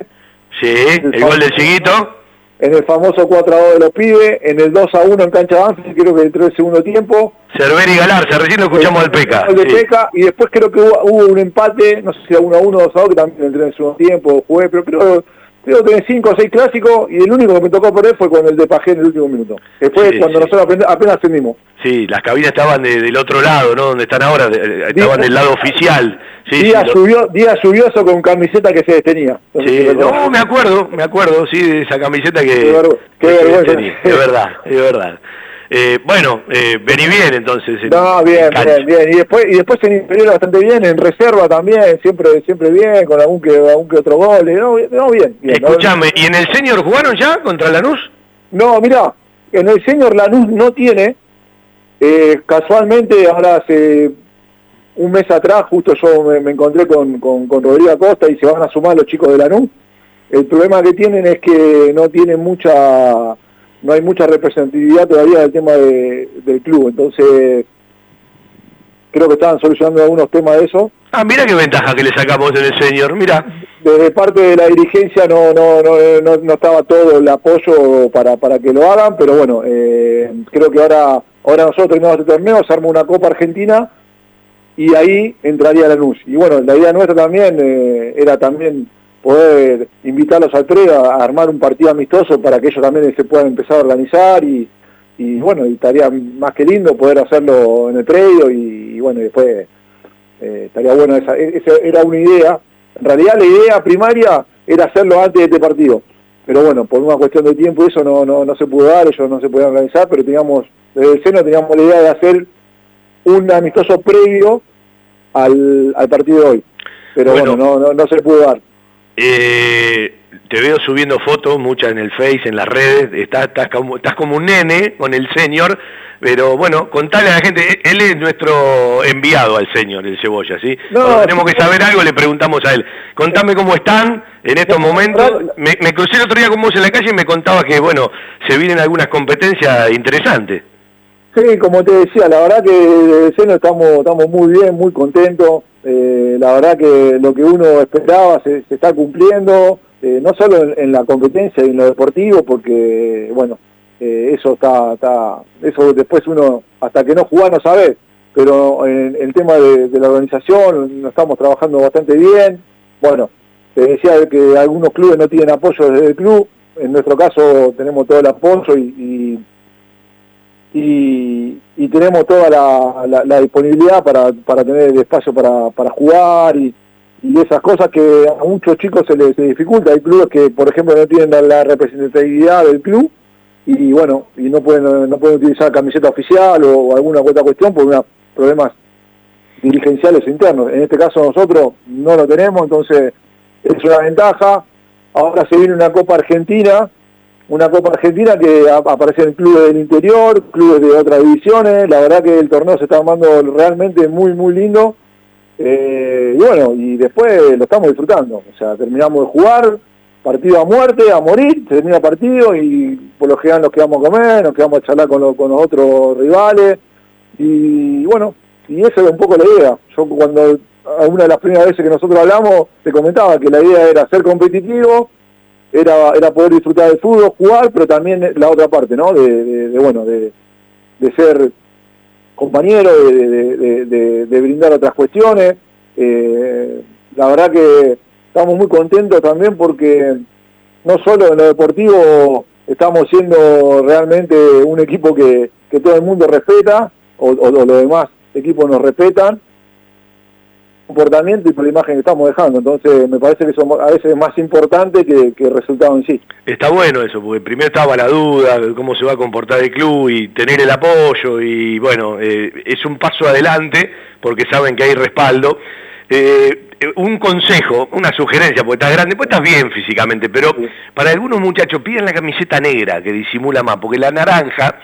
Sí, el gol del Chiguito. En el famoso 4 a 2 de los pibes, en el 2 a 1 en cancha Banfield, creo que entró el segundo tiempo. Cerver y Galarza, recién lo escuchamos al Peca. Gol de sí. Peca, y después creo que hubo, hubo un empate, no sé si a 1 a 1 2 a 2, que también entré en el segundo tiempo, jugué, pero creo, creo que tenés 5 o 6 clásicos, y el único que me tocó perder fue con el de Pajé en el último minuto. Fue Sí, cuando sí. nosotros apenas, ascendimos. Sí, las cabinas estaban de- del otro lado, ¿no? Donde están ahora, de- eh, estaban del lado oficial. Sí, día, sí, lo- día lluvioso con camiseta que se detenía. Sí, no, me acuerdo, me acuerdo, sí, de esa camiseta que... Qué vergüenza. Es verdad, es verdad. Eh, bueno, eh, vení bien entonces. en- No, bien, bien, bien. Y después, y después en inferior bastante bien, en reserva también, siempre siempre bien, con algún que, algún que otro gol. No, bien, no, bien. bien. Escuchame, ¿y en el senior jugaron ya contra Lanús? No, mira, en el señor Lanús no tiene, eh, casualmente ahora hace un mes atrás, justo yo me, me encontré con, con, con Rodrigo Acosta y se van a sumar los chicos de Lanús. El problema que tienen es que no tienen mucha, no hay mucha representatividad todavía del tema de- del club, entonces creo que estaban solucionando algunos temas de eso. Ah, mira qué ventaja que le sacamos en el senior, mira. Desde parte de la dirigencia no, no, no, no, no estaba todo el apoyo para, para que lo hagan, pero bueno, eh, creo que ahora, ahora nosotros terminamos este torneo, se arma una Copa Argentina y ahí entraría Lanús. Y bueno, la idea nuestra también eh, era también poder invitarlos al predio a armar un partido amistoso para que ellos también se puedan empezar a organizar y, y bueno, y estaría más que lindo poder hacerlo en el predio y, y bueno, y después eh, estaría bueno, esa, e- esa era una idea. En realidad la idea primaria era hacerlo antes de este partido. Pero bueno, por una cuestión de tiempo eso no, no, no se pudo dar, ellos no se podían organizar, pero teníamos, desde el seno teníamos la idea de hacer un amistoso previo al, al partido de hoy. Pero bueno, no, no, no se pudo dar. Eh, te veo subiendo fotos, muchas en el Face, en las redes, estás, estás, como, estás como un nene con el senior, pero bueno, contale a la gente, él es nuestro enviado al señor, el cebolla, ¿sí? No, Cuando tenemos que saber algo, le preguntamos a él. Contame cómo están en estos momentos. Me, me crucé el otro día con vos en la calle y me contaba que, bueno, se vienen algunas competencias interesantes. Sí, como te decía, la verdad que el seno estamos, estamos muy bien, muy contentos. Eh, la verdad que lo que uno esperaba se, está cumpliendo, eh, no solo en, la competencia y en lo deportivo, porque, bueno, eh, eso está, está, eso después uno, hasta que no juega no sabe, pero en el tema de, la organización, nos estamos trabajando bastante bien. Bueno, te decía que algunos clubes no tienen apoyo desde el club, en nuestro caso tenemos todo el apoyo y, y tenemos toda la, la- disponibilidad para, para tener el espacio para, para jugar y, y esas cosas que a muchos chicos se les dificulta. Hay clubes que, por ejemplo, no tienen la, representatividad del club y bueno, y no pueden, no pueden utilizar camiseta oficial o, alguna otra cuestión por unos problemas dirigenciales internos. En este caso nosotros no lo tenemos, entonces es una ventaja. Ahora se viene una Copa Argentina, una Copa Argentina que ap- aparecen clubes del interior, clubes de otras divisiones. La verdad que el torneo se está armando realmente muy, muy lindo. Eh, y bueno, y después lo estamos disfrutando. O sea, terminamos de jugar, partido a muerte, a morir, termina partido y por lo general nos quedamos a comer, nos quedamos a charlar con, lo- con los otros rivales. Y bueno, y esa es un poco la idea. Yo cuando, una de las primeras veces que nosotros hablamos, te comentaba que la idea era ser competitivo, era, era poder disfrutar del fútbol, jugar, pero también la otra parte, ¿no? De, bueno, de, ser compañero, de, brindar otras cuestiones. Eh, la verdad que estamos muy contentos también porque no solo en lo deportivo estamos siendo realmente un equipo que, que todo el mundo respeta, o los demás equipos nos respetan, comportamiento y por la imagen que estamos dejando. Entonces me parece que eso a veces es más importante que, que el resultado en sí. Está bueno eso, porque primero estaba la duda de cómo se va a comportar el club y tener el apoyo y bueno, eh, es un paso adelante porque saben que hay respaldo. Eh, eh, un consejo, una sugerencia, porque estás grande, pues estás bien físicamente, pero para algunos muchachos piden la camiseta negra que disimula más, porque la naranja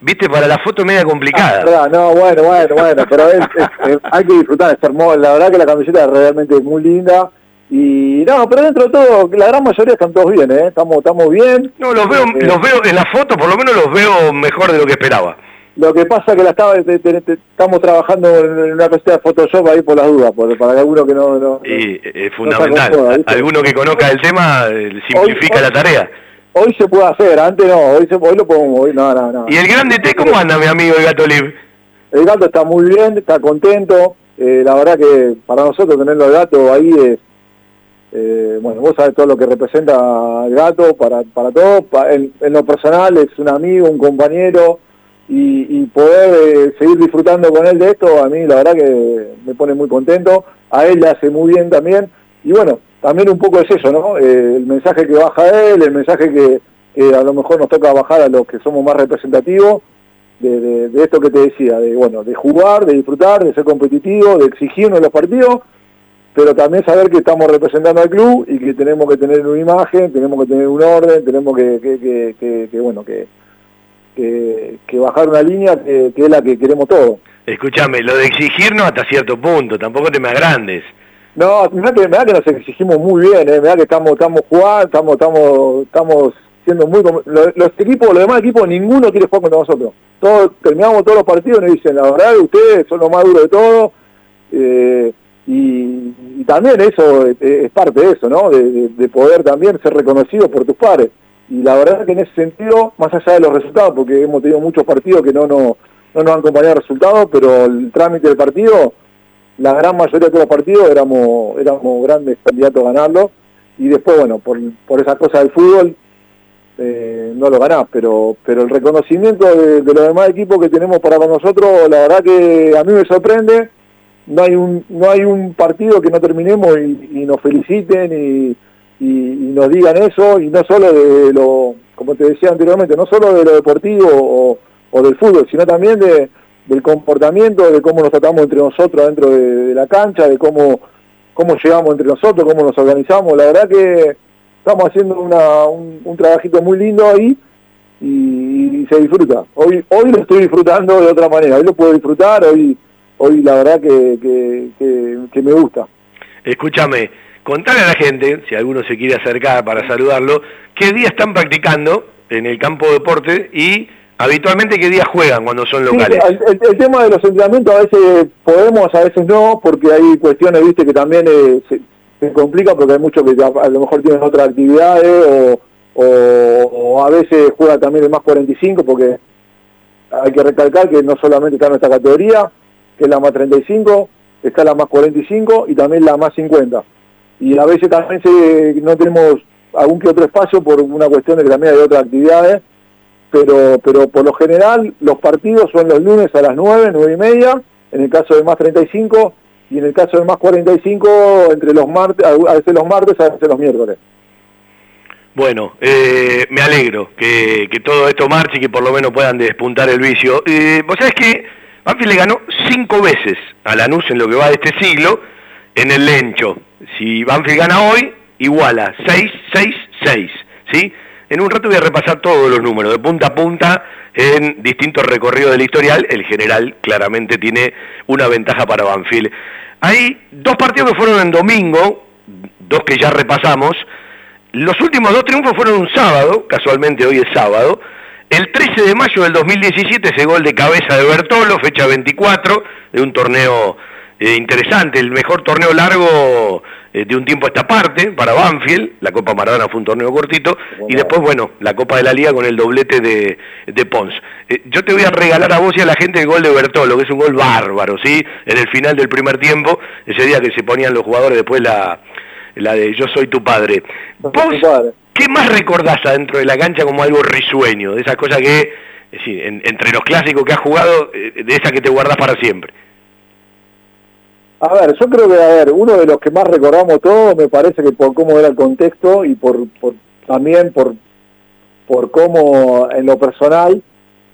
viste, para la foto media complicada. Ah, no, bueno, bueno, bueno, pero es- es- es- hay que disfrutar, es hermoso. La verdad que la camiseta es realmente muy linda. Y no, pero dentro de todo, la gran mayoría están todos bien, ¿eh? Estamos, estamos bien. No, los veo, Eh, los veo en la foto, por lo menos los veo mejor de lo que esperaba. Lo que pasa que la estaba, te- te- te- estamos trabajando en una cosita de Photoshop ahí por las dudas, por- para que alguno que no... no- Y es fundamental. Alguno que conozca el tema eh, simplifica Hoy- la tarea. Hoy se puede hacer, antes no, hoy, se, hoy lo podemos, hoy no, no, no. ¿Y el grande T cómo anda, mi amigo el gato Liv? El gato está muy bien, está contento. eh, la verdad que para nosotros tenerlo al gato ahí es, eh, bueno, vos sabés todo lo que representa el gato para, para todos. En, en lo personal es un amigo, un compañero y, y poder eh, seguir disfrutando con él de esto, a mí la verdad que me pone muy contento. A él le hace muy bien también. Y bueno, también un poco es eso, ¿no? Eh, el mensaje que baja él, el mensaje que, a lo mejor nos toca bajar a los que somos más representativos de, esto que te decía, de bueno, de jugar, de disfrutar, de ser competitivo, de exigirnos los partidos, pero también saber que estamos representando al club y que tenemos que tener una imagen, tenemos que tener un orden, tenemos que, bueno, que, que, bajar una línea que es la que queremos todos. Escúchame, lo de exigirnos hasta cierto punto, tampoco te me agrandes. No, mirá que, mirá que nos exigimos muy bien, eh, mirá que estamos, estamos jugando, estamos, estamos, estamos siendo muy... com- lo- Los, equipos, los demás equipos, ninguno quiere jugar contra nosotros. Todos, terminamos todos los partidos y nos dicen, la verdad, ustedes son los más duros de todo. eh, y, también eso es, parte de eso, ¿no? De poder también ser reconocido por tus pares. Y la verdad que en ese sentido, más allá de los resultados, porque hemos tenido muchos partidos que no, no, no nos han acompañado resultados, pero el trámite del partido la gran mayoría de los partidos éramos, éramos grandes candidatos a ganarlo. Y después, bueno, por, por esas cosas del fútbol eh, no lo ganás, pero, pero el reconocimiento de, los demás equipos que tenemos para con nosotros, la verdad que a mí me sorprende, no hay un, no hay un partido que no terminemos y, nos feliciten y, nos digan eso, y no solo de lo, como te decía anteriormente, no solo de lo deportivo o del fútbol, sino también de, del comportamiento, de cómo nos tratamos entre nosotros dentro de, la cancha, de cómo, cómo llegamos entre nosotros, cómo nos organizamos. La verdad que estamos haciendo un, un trabajito muy lindo ahí y, se disfruta. Hoy, hoy lo estoy disfrutando de otra manera, hoy lo puedo disfrutar, hoy, hoy la verdad que, que, me gusta. Escúchame, contale a la gente, si alguno se quiere acercar para saludarlo, qué día están practicando en el campo de deporte y habitualmente qué días juegan cuando son locales. el, el- el tema de los entrenamientos a veces podemos, a veces no, porque hay cuestiones, viste, que también eh, se, se complica porque hay muchos que a, a lo mejor tienen otras actividades o, o- o a veces juega también el más 45 porque hay que recalcar que no solamente está nuestra categoría, que es la más 35, está la más 45 y también la más 50. Y a veces también se- no tenemos algún que otro espacio por una cuestión de que también hay otras actividades pero pero por lo general los partidos son los lunes a las 9, 9 y media, en el caso del más 35, y en el caso del más 45, entre los martes, a veces los martes, a veces los miércoles. Bueno, eh, me alegro que, que todo esto marche y que por lo menos puedan despuntar el vicio. Eh, Vos sabés que Banfield le ganó cinco veces a Lanús en lo que va de este siglo en el Lencho. Si Banfield gana hoy, iguala 6, 6, 6, ¿sí? En un rato voy a repasar todos los números, de punta a punta, en distintos recorridos del historial. El general claramente tiene una ventaja para Banfield. Hay dos partidos que fueron en domingo, dos que ya repasamos. Los últimos dos triunfos fueron un sábado, casualmente hoy es sábado. El 13 de mayo del 2017 ese gol de cabeza de Bertolo, fecha 24, de un torneo eh, interesante, el mejor torneo largo eh, de un tiempo a esta parte para Banfield. La Copa Maradona fue un torneo cortito. Y después, bueno, la Copa de la Liga con el doblete de, de Pons. Eh, yo te voy a regalar a vos y a la gente el gol de Bertolo, que es un gol bárbaro, ¿sí? En el final del primer tiempo, ese día que se ponían los jugadores después la, la de Yo soy tu padre. ¿Vos qué más recordás adentro de la cancha como algo risueño? De esas cosas que, es decir, en- entre los clásicos que has jugado, de esas que te guardás para siempre. A ver, yo creo que, a ver, uno de los que más recordamos todos, me parece que por cómo era el contexto y por, por- también por, por cómo en lo personal,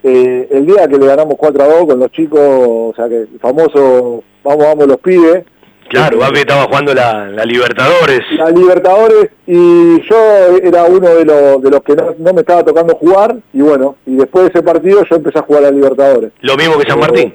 eh, el día que le ganamos 4 a 2 con los chicos, o sea que el famoso vamos, vamos los pibes, Claro, Banfield estaba jugando la, la Libertadores. La Libertadores y yo era uno de los, de los que no, no me estaba tocando jugar y bueno, y después de ese partido yo empecé a jugar a la Libertadores. Lo mismo que San Martín.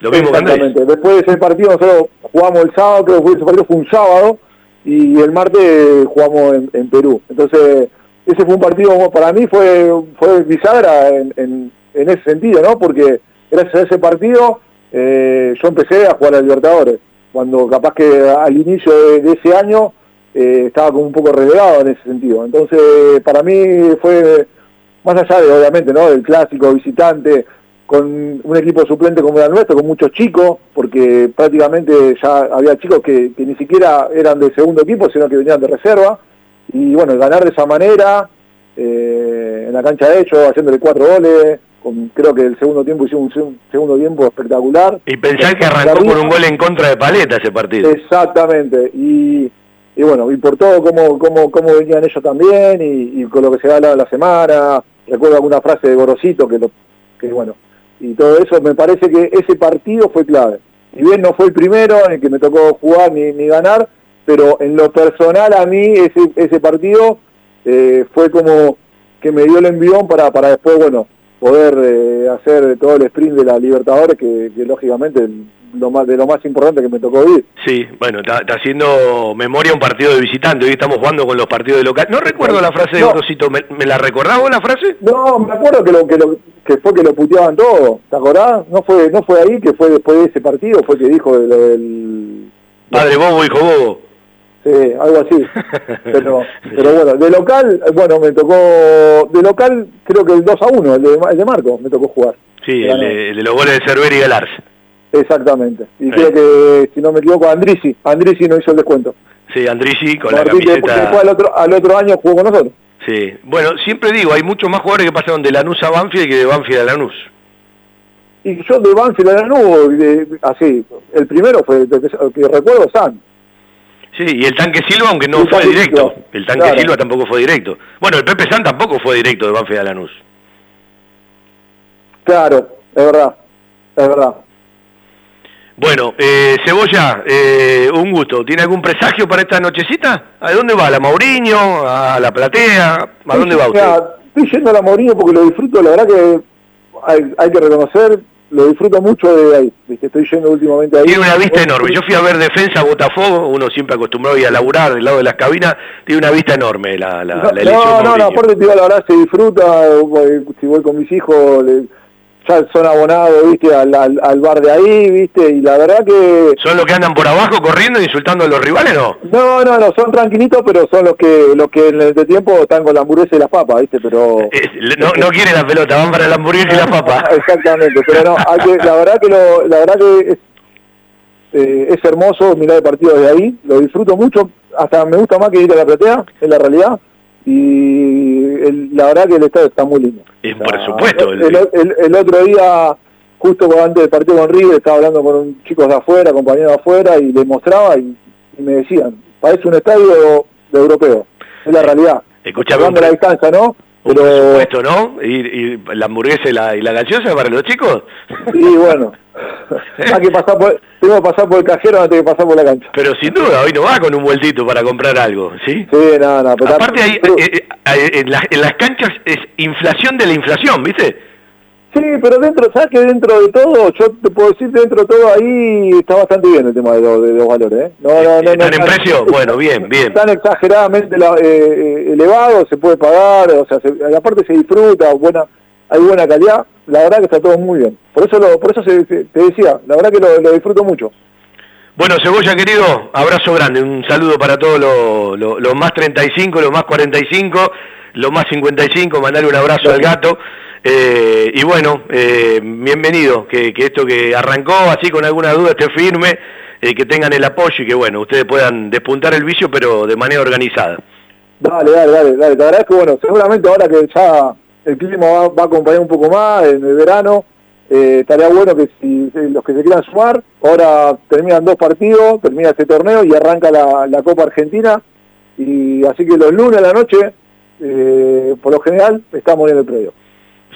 Lo mismo que. Exactamente. Después de ese partido nosotros jugamos el sábado, creo que ese partido fue un sábado, y el martes jugamos en, en Perú. Entonces, ese fue un partido, para mí fue, fue bisagra en, en, en ese sentido, ¿no? Porque gracias a ese partido eh, yo empecé a jugar a Libertadores, cuando capaz que al inicio de, de ese año eh, estaba como un poco relegado en ese sentido. Entonces, para mí fue, más allá de, obviamente, ¿no? Del clásico visitante, con un equipo suplente como era el nuestro, con muchos chicos, porque prácticamente ya había chicos que, que ni siquiera eran de segundo equipo, sino que venían de reserva, y bueno, ganar de esa manera, eh, en la cancha de hecho, haciéndole cuatro goles, con, creo que el segundo tiempo hicimos un, se- segundo tiempo espectacular. Y pensar que arrancó con un gol en contra de Paleta ese partido. Exactamente, y, y bueno, y por todo cómo, cómo, cómo venían ellos también, y, y con lo que se ha hablado la semana, recuerdo alguna frase de Gorosito que, lo, que bueno, y todo eso, me parece que ese partido fue clave. Y bien no fue el primero en el que me tocó jugar ni, ni ganar, pero en lo personal a mí ese, ese partido eh, fue como que me dio el envión para, para después, bueno, poder eh, hacer todo el sprint de la Libertadores, que, que lógicamente lo más, de lo más importante que me tocó vivir. Sí, bueno, está, está haciendo memoria un partido de visitante. Hoy estamos jugando con los partidos de local. No recuerdo la frase de No. Gorosito. ¿Me, me la recordás vos la frase? No, me acuerdo que lo que lo que fue que lo puteaban todo, ¿te acordás? No fue no fue ahí que fue después de ese partido, fue que dijo del Padre Bobo, hijo Bobo. Sí, algo así. Pero pero bueno, de local, bueno, me tocó de local creo que el 2 a 1, el de, el de Marco, me tocó jugar. Sí, el de, el de los goles de Cervera y Galars. Exactamente. Y creo que si no me equivoco Andrisi, Andrisi no hizo el descuento. Sí, Andrigi con la Martín, que después- camiseta. después al otro al otro año jugó con nosotros. Sí, bueno, siempre digo, hay muchos más jugadores que pasaron de Lanús a Banfield que de Banfield a Lanús. Y yo de Banfield a Lanús, de- así, el primero fue, que, que recuerdo, San. Sí, y el Tanque Silva, aunque no fue directo. El Tanque claro. Silva tampoco fue directo. Bueno, el Pepe San tampoco fue directo de Banfield a Lanús. Claro, es verdad, es verdad. Bueno, eh, Cebolla, eh, un gusto. ¿Tiene algún presagio para esta nochecita? ¿A dónde va? ¿A la Mauriño? ¿A la Platea? ¿A dónde va usted? Estoy yendo a la Mourinho porque lo disfruto, la verdad que hay, hay que reconocer, lo disfruto mucho de ahí, ¿viste? estoy yendo últimamente ahí. Tiene una vista enorme. Yo fui a ver defensa Botafogo, uno siempre acostumbrado a ir a laburar del lado de las cabinas, tiene una vista enorme la, la, la elección No, no, no, aparte te digo, la verdad se disfruta, eh, si voy con mis hijos, le- ya son abonados, viste, al, al, al bar de ahí, viste, y la verdad que... ¿Son los que andan por abajo corriendo e insultando a los rivales no? No, no, no, son tranquilitos, pero son los que los que en el tiempo están con la hamburguesa y las papas, viste, pero... No, no quieren la pelota, van para la hamburguesa y la papa. Exactamente, pero no, hay que, la verdad que lo, la verdad que es, eh, es hermoso mirar el partido desde ahí, lo disfruto mucho, hasta me gusta más que ir a la platea, en la realidad, y el- la verdad que el estadio está muy lindo. Eh, por supuesto. El, el- el otro día, justo antes del partido con River, estaba hablando con un chicos de afuera, compañeros de afuera, y les mostraba y, y me decían, parece un estadio de europeo, es la realidad. Escuchame, la distancia, ¿no? Un presupuesto, ¿no? Y, y la hamburguesa y la, y la gaseosa para los chicos. Y bueno, hay que pasar por, tengo que pasar por el cajero antes de pasar por la cancha. Pero sin duda, hoy no va con un vueltito para comprar algo, ¿sí? Sí, nada, pero- Aparte, hay, eh, eh, en, la- en las canchas es inflación de la inflación, ¿viste? Sí, pero dentro, ¿sabes que dentro de todo, yo te puedo decir, dentro de todo ahí está bastante bien el tema de, los- de los valores, ¿eh? No, no, no, no, ¿Están en precio? Bueno, bien, bien. Están exageradamente eh, eh, elevados, se puede pagar, o sea, se- aparte se disfruta, buena, hay buena calidad, la verdad que está todo muy bien. Por eso lo, por eso se- se- te decía, la verdad que lo, lo disfruto mucho. Bueno, Cebolla querido, abrazo grande, un saludo para todos los, los más 35, los más 45, los más 55, mandarle un abrazo al gato. eh, y bueno, eh, bienvenido, que, esto que arrancó así con alguna duda esté firme, eh, que tengan el apoyo y que bueno, ustedes puedan despuntar el vicio, pero de manera organizada. Dale, dale, dale, dale. Te agradezco, bueno, seguramente ahora que ya el clima va, a acompañar un poco más en el verano, estaría bueno que si los que se quieran sumar, ahora terminan dos partidos, termina este torneo y arranca la, la Copa Argentina, y así que los lunes a la noche, eh, por lo general, estamos en el predio.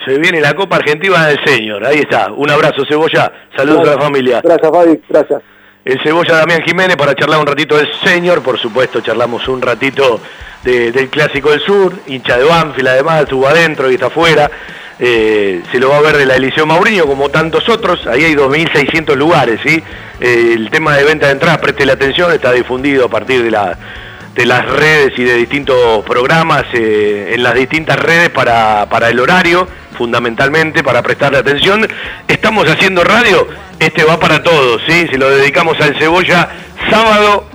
Se viene la Copa Argentina del Señor, ahí está. Un abrazo, Cebolla, saludos a la familia. Gracias, Fabi, gracias. el cebolla Damián Jiménez para charlar un ratito del señor, por supuesto charlamos un ratito de- del Clásico del Sur, hincha de Banfield además, estuvo adentro y está afuera, Eh, se lo va a ver de la Eliseo Mauriño como tantos otros, ahí hay 2.600 lugares, ¿sí? Eh, el tema de venta de entradas, preste la atención, está difundido a partir de la de las redes y de distintos programas eh, en las distintas redes para, para el horario, fundamentalmente para prestarle atención. Estamos haciendo radio, este va para todos, ¿sí? se lo dedicamos al Cebolla, sábado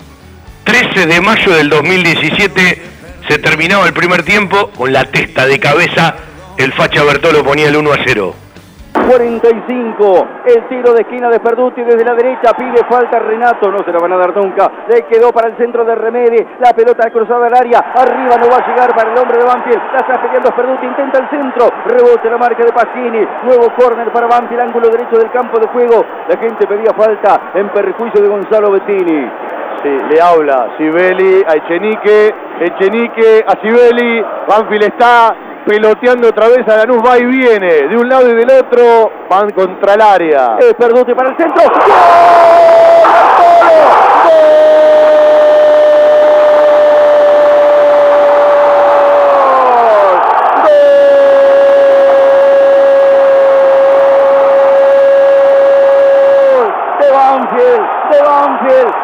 13 de mayo del 2017, se terminaba el primer tiempo con la testa de cabeza, el Facha Bertolo ponía el 1 a 0. 45, el tiro de esquina de Perduti desde la derecha, pide falta Renato, no se la van a dar nunca, le quedó para el centro de Remedi, la pelota cruzada al área, arriba no va a llegar para el hombre de Banfield, la está peleando Perduti, intenta el centro, rebote la marca de Pasquini, nuevo córner para Banfield, ángulo derecho del campo de juego, la gente pedía falta en perjuicio de Gonzalo Bettini. Sí, le habla Sibeli a Echenique, Echenique a Sibeli, Banfield está peloteando otra vez a Lanús, va y viene, de un lado y del otro, van contra el área. Es Perduti para el centro. de Banfield, de Banfield,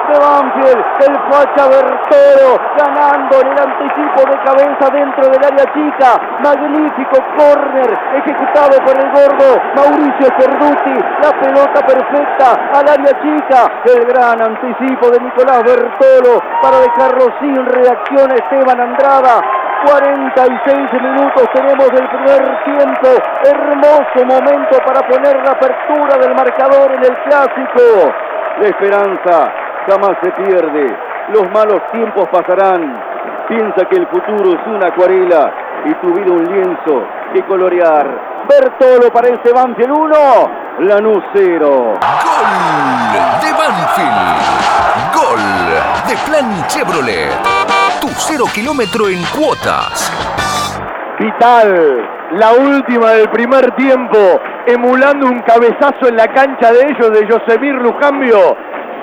el Facha Bertero ganando en el anticipo de cabeza dentro del área chica, magnífico córner ejecutado por el gordo Mauricio Cerduti, la pelota perfecta al área chica, el gran anticipo de Nicolás Bertolo para dejarlo sin reacción a Esteban Andrada, 46 minutos tenemos del primer tiempo. Hermoso momento para poner la apertura del marcador en el clásico. La esperanza jamás se pierde. Los malos tiempos pasarán. Piensa que el futuro es una acuarela y tu vida un lienzo que colorear. Bertolo para este Banfield 1, Lanús 0. de Banfield. Gol de Plan Chevrolet. Tu cero kilómetro en cuotas. Vital, la última del primer tiempo, emulando un cabezazo en la cancha de ellos de Yosemir Lujambio,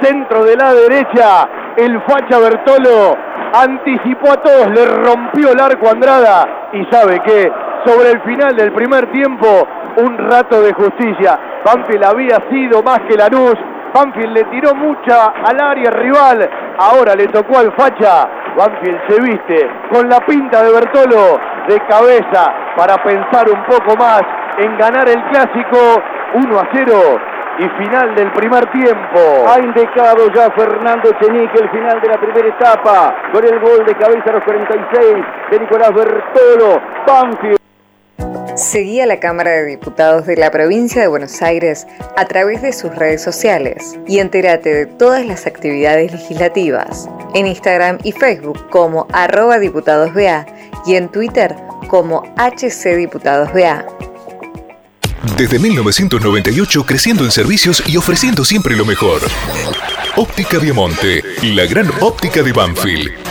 centro de la derecha, el Facha Bertolo anticipó a todos, le rompió el arco a Andrada y sabe que sobre el final del primer tiempo, un rato de justicia. Banfield había sido más que Lanús, Banfield le tiró mucha al área rival, ahora le tocó al Facha, Banfield se viste con la pinta de Bertolo de cabeza para pensar un poco más en ganar el clásico 1 a 0 y final del primer tiempo. Ha indicado ya Fernando Chenique el final de la primera etapa con el gol de cabeza a los 46 de Nicolás Bertolo. Banfield. Seguí a la Cámara de Diputados de la Provincia de Buenos Aires a través de sus redes sociales y entérate de todas las actividades legislativas en Instagram y Facebook como arroba diputadosBA y en Twitter como HCDiputadosBA. Desde 1998 creciendo en servicios y ofreciendo siempre lo mejor. Óptica Viamonte, la gran óptica de Banfield.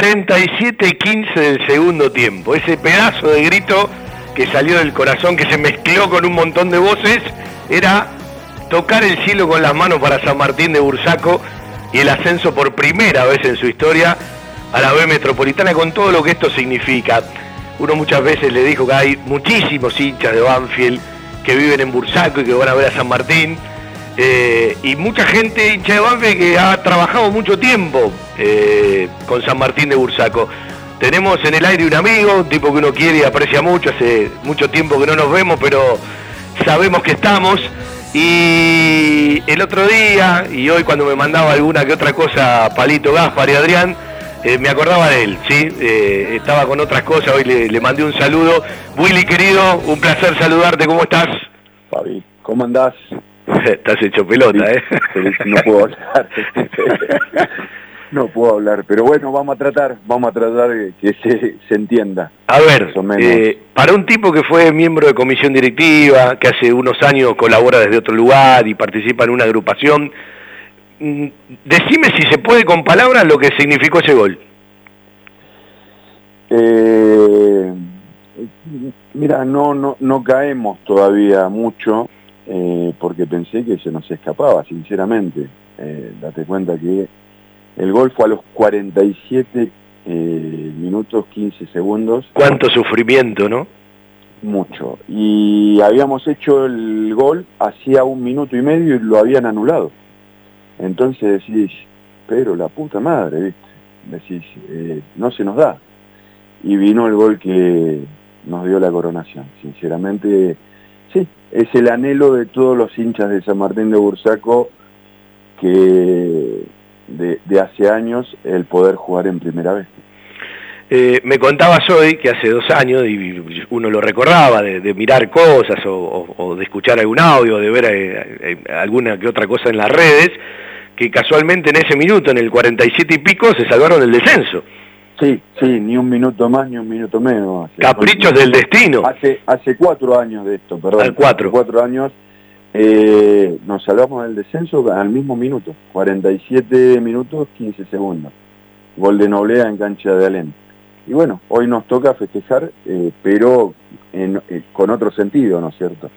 47-15 del segundo tiempo. Ese pedazo de grito que salió del corazón, que se mezcló con un montón de voces, era tocar el cielo con las manos para San Martín de Bursaco y el ascenso por primera vez en su historia a la B Metropolitana con todo lo que esto significa. Uno muchas veces le dijo que hay muchísimos hinchas de Banfield que viven en Bursaco y que van a ver a San Martín. Eh, y mucha gente hincha de Banfield que ha trabajado mucho tiempo eh, con San Martín de Bursaco. Tenemos en el aire un amigo, un tipo que uno quiere y aprecia mucho, hace mucho tiempo que no nos vemos, pero sabemos que estamos. Y el otro día, y hoy cuando me mandaba alguna que otra cosa Palito Gaspar y Adrián, eh, me acordaba de él, ¿sí? Estaba con otras cosas, hoy le, le mandé un saludo. Willy querido, un placer saludarte, ¿cómo estás? Fabi, ¿cómo andás? Estás hecho pelota, ¿eh? No puedo hablar. no puedo hablar, pero bueno, vamos a tratar, vamos a tratar de que se, se entienda. A ver, eh, para un tipo que fue miembro de comisión directiva, que hace unos años colabora desde otro lugar y participa en una agrupación, mm, decime si se puede con palabras lo que significó ese gol. Eh, mira, no, no, no caemos todavía mucho eh, porque pensé que se nos escapaba, sinceramente. Eh, date cuenta que el gol fue a los 47 eh, minutos 15 segundos. Cuánto sufrimiento, ¿no? Mucho. Y habíamos hecho el gol hacía un minuto y medio y lo habían anulado. Entonces decís, pero la puta madre, ¿viste? Decís, eh, no se nos da. Y vino el gol que nos dio la coronación. Sinceramente, sí, es el anhelo de todos los hinchas de San Martín de Bursaco que de, de hace años el poder jugar en primera vez. Eh, me contabas hoy que hace dos años, y uno lo recordaba, de, de mirar cosas o, o- o de escuchar algún audio, de ver eh, eh, alguna que otra cosa en las redes, que casualmente en ese minuto, en el 47 y pico, se salvaron del descenso. Sí, sí, ni un minuto más ni un minuto menos. Hace- Caprichos del destino. Hace, hace cuatro años de esto, perdón. Al cuatro. Hace cuatro años eh, nos salvamos del descenso al mismo minuto. 47 minutos, 15 segundos. Gol de Noblea en cancha de Alén. Y bueno, hoy nos toca festejar, eh, pero en- eh, con otro sentido, ¿no es cierto?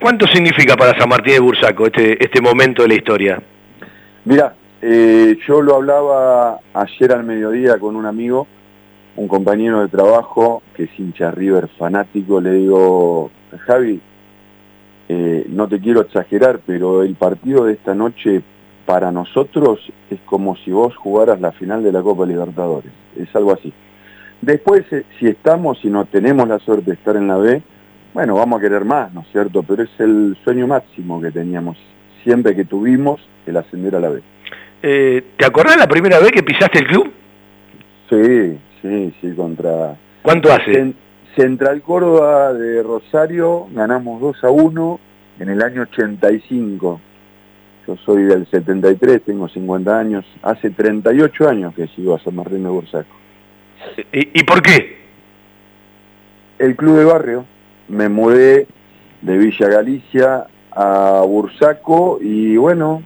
¿Cuánto significa para San Martín de Bursaco este, este momento de la historia? Mira, eh, yo lo hablaba ayer al mediodía con un amigo, un compañero de trabajo que es hincha River fanático, le digo, Javi, eh, no te quiero exagerar, pero el partido de esta noche para nosotros es como si vos jugaras la final de la Copa Libertadores, es algo así. Después, eh, si estamos y no tenemos la suerte de estar en la B, bueno, vamos a querer más, ¿no es cierto? Pero es el sueño máximo que teníamos siempre que tuvimos el ascender a la B. Eh, ¿Te acordás la primera vez que pisaste el club? Sí, sí, sí, contra... ¿Cuánto hace? Cen- Central Córdoba de Rosario, ganamos 2 a 1 en el año 85. Yo soy del 73, tengo 50 años. Hace 38 años que sigo a San Martín de Bursaco. ¿Y, y por qué? El club de barrio. Me mudé de Villa Galicia a Bursaco y bueno,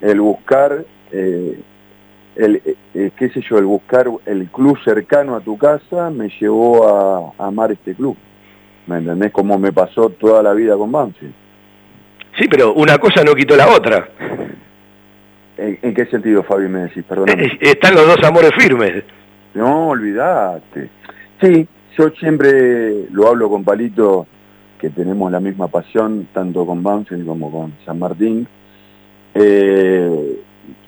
el buscar, eh, el, eh, eh, qué sé yo, el buscar el club cercano a tu casa me llevó a, a amar este club. ¿Me entendés? Como me pasó toda la vida con Banfield. Sí, pero una cosa no quitó la otra. ¿En, en qué sentido, Fabi, me decís? Perdóname. Eh, Están los dos amores firmes. No, olvidate. Sí, yo siempre lo hablo con Palito, que tenemos la misma pasión, tanto con Banfield como con San Martín. Eh,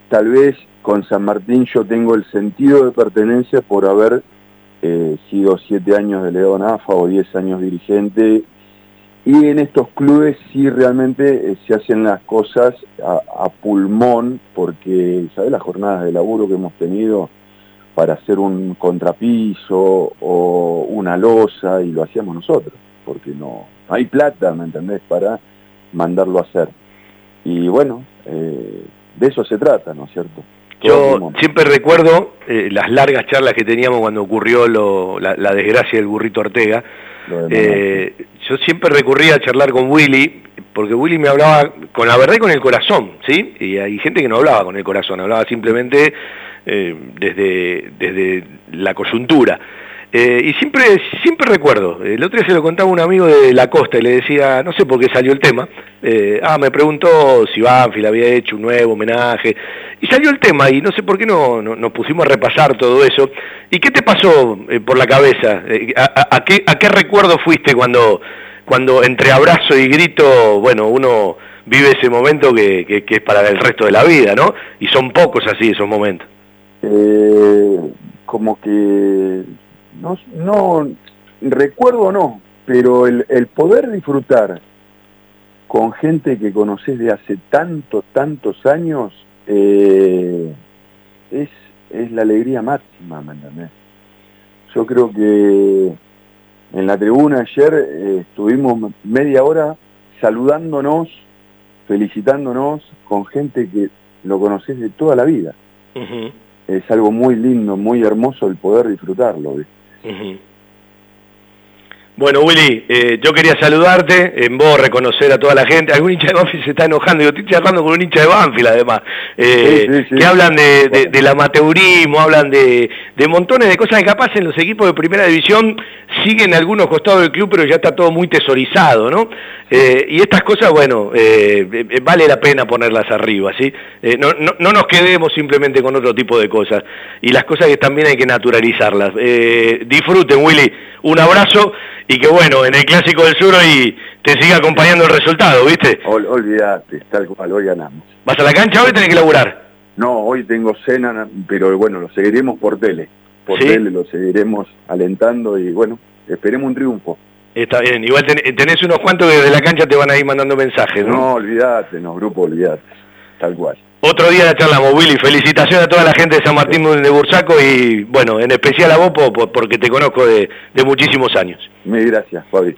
tal vez con San Martín yo tengo el sentido de pertenencia por haber eh, sido siete años delegado en AFA o diez años dirigente. Y en estos clubes sí realmente eh, se hacen las cosas a, pulmón, porque, ¿sabes las jornadas de laburo que hemos tenido? para hacer un contrapiso o una losa y lo hacíamos nosotros, porque no, no hay plata, ¿me entendés?, para mandarlo a hacer. Y bueno, eh, de eso se trata, ¿no es cierto? Yo siempre recuerdo eh, las largas charlas que teníamos cuando ocurrió lo- la, la desgracia del burrito Ortega. Eh, yo siempre recurría a charlar con Willy, porque Willy me hablaba con la verdad y con el corazón, ¿sí? Y hay gente que no hablaba con el corazón, hablaba simplemente eh, desde, desde la coyuntura. Eh, y siempre, siempre recuerdo, el otro día se lo contaba un amigo de la costa y le decía, no sé por qué salió el tema, eh, ah, me preguntó si Banfield había hecho un nuevo homenaje, y salió el tema y no sé por qué no, no- nos pusimos a repasar todo eso. ¿Y qué te pasó eh, por la cabeza? A, qué, ¿A qué recuerdo fuiste cuando, cuando entre abrazo y grito, bueno, uno vive ese momento que, que- es para el resto de la vida, ¿no? Y son pocos así esos momentos. Como que no, no recuerdo no, pero el, el poder disfrutar con gente que conoces de hace tantos, tantos años eh, es, es la alegría máxima, ¿me entendés? Yo creo que en la tribuna ayer eh, estuvimos media hora saludándonos, felicitándonos con gente que lo conoces de toda la vida. Es algo muy lindo, muy hermoso el poder disfrutarlo. ¿viste? Mm-hmm. Bueno, Willy, eh, yo quería saludarte, en vos reconocer a toda la gente. Algún hincha de Banfield se está enojando, yo estoy charlando con un hincha de Banfield además, eh, Sí, sí, sí. que hablan de, de- del amateurismo, hablan de, de montones de cosas que capaz en los equipos de primera división siguen algunos costados del club, pero ya está todo muy tesorizado, ¿no? Eh, y estas cosas, bueno, vale la pena ponerlas arriba, ¿sí? No, no- no nos quedemos simplemente con otro tipo de cosas. Y las cosas que también hay que naturalizarlas. Disfruten, Willy. Un abrazo y que bueno, en el Clásico del Sur hoy te siga acompañando el resultado, ¿viste? Ol- olvídate, tal cual, hoy ganamos. ¿Vas a la cancha hoy o tenés que laburar? No, hoy tengo cena, pero bueno, lo seguiremos por tele. Por ¿Sí? tele lo seguiremos alentando y bueno, esperemos un triunfo. Está bien, igual ten- tenés unos cuantos que desde la cancha te van a ir mandando mensajes, ¿no? No, olvídate, no, grupo, olvídate. Tal cual. Otro día la charlamos, Willy. Felicitaciones a toda la gente de San Martín de Bursaco y, bueno, en especial a vos po- po- porque te conozco de, de muchísimos años. Mil gracias, Fabi.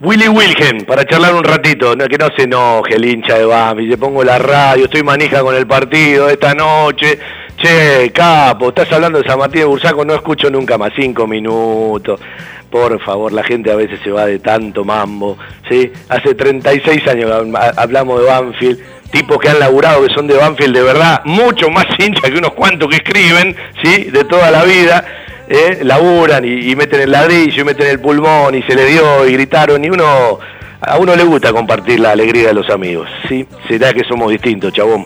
Willy Wilgen, para charlar un ratito, no, que no se enoje el hincha de Bambi, le pongo la radio, estoy manija con el partido esta noche. Che, capo, estás hablando de San Martín de Bursaco, no escucho nunca más, cinco minutos. Por favor, la gente a veces se va de tanto mambo, ¿sí? Hace 36 años hablamos de Banfield, tipos que han laburado, que son de Banfield de verdad, mucho más hinchas que unos cuantos que escriben, ¿sí? De toda la vida, ¿eh? laburan y, meten el ladrillo, y meten el pulmón, y se le dio, y gritaron, y uno, a uno le gusta compartir la alegría de los amigos, ¿sí? Será que somos distintos, chabón.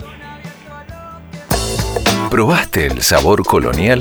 ¿Probaste el sabor colonial?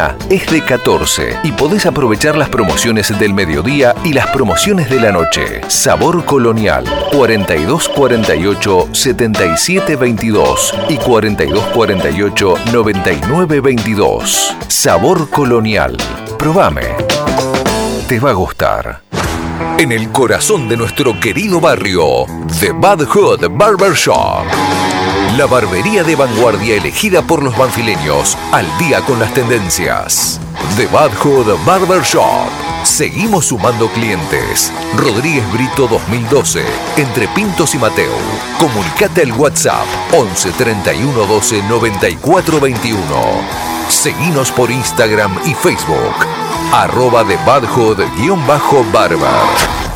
es de 14 y podés aprovechar las promociones del mediodía y las promociones de la noche. Sabor Colonial, 4248 7722 y 4248 9922. Sabor Colonial. Probame. Te va a gustar. En el corazón de nuestro querido barrio, The Bad Hood Barber Shop. La barbería de vanguardia elegida por los banfileños, al día con las tendencias. The Bad Hood Barber Shop. Seguimos sumando clientes. Rodríguez Brito 2012, entre Pintos y Mateo. Comunicate al WhatsApp 11 31 12 94 21. Seguinos por Instagram y Facebook. Arroba The Bad Hood-Barber.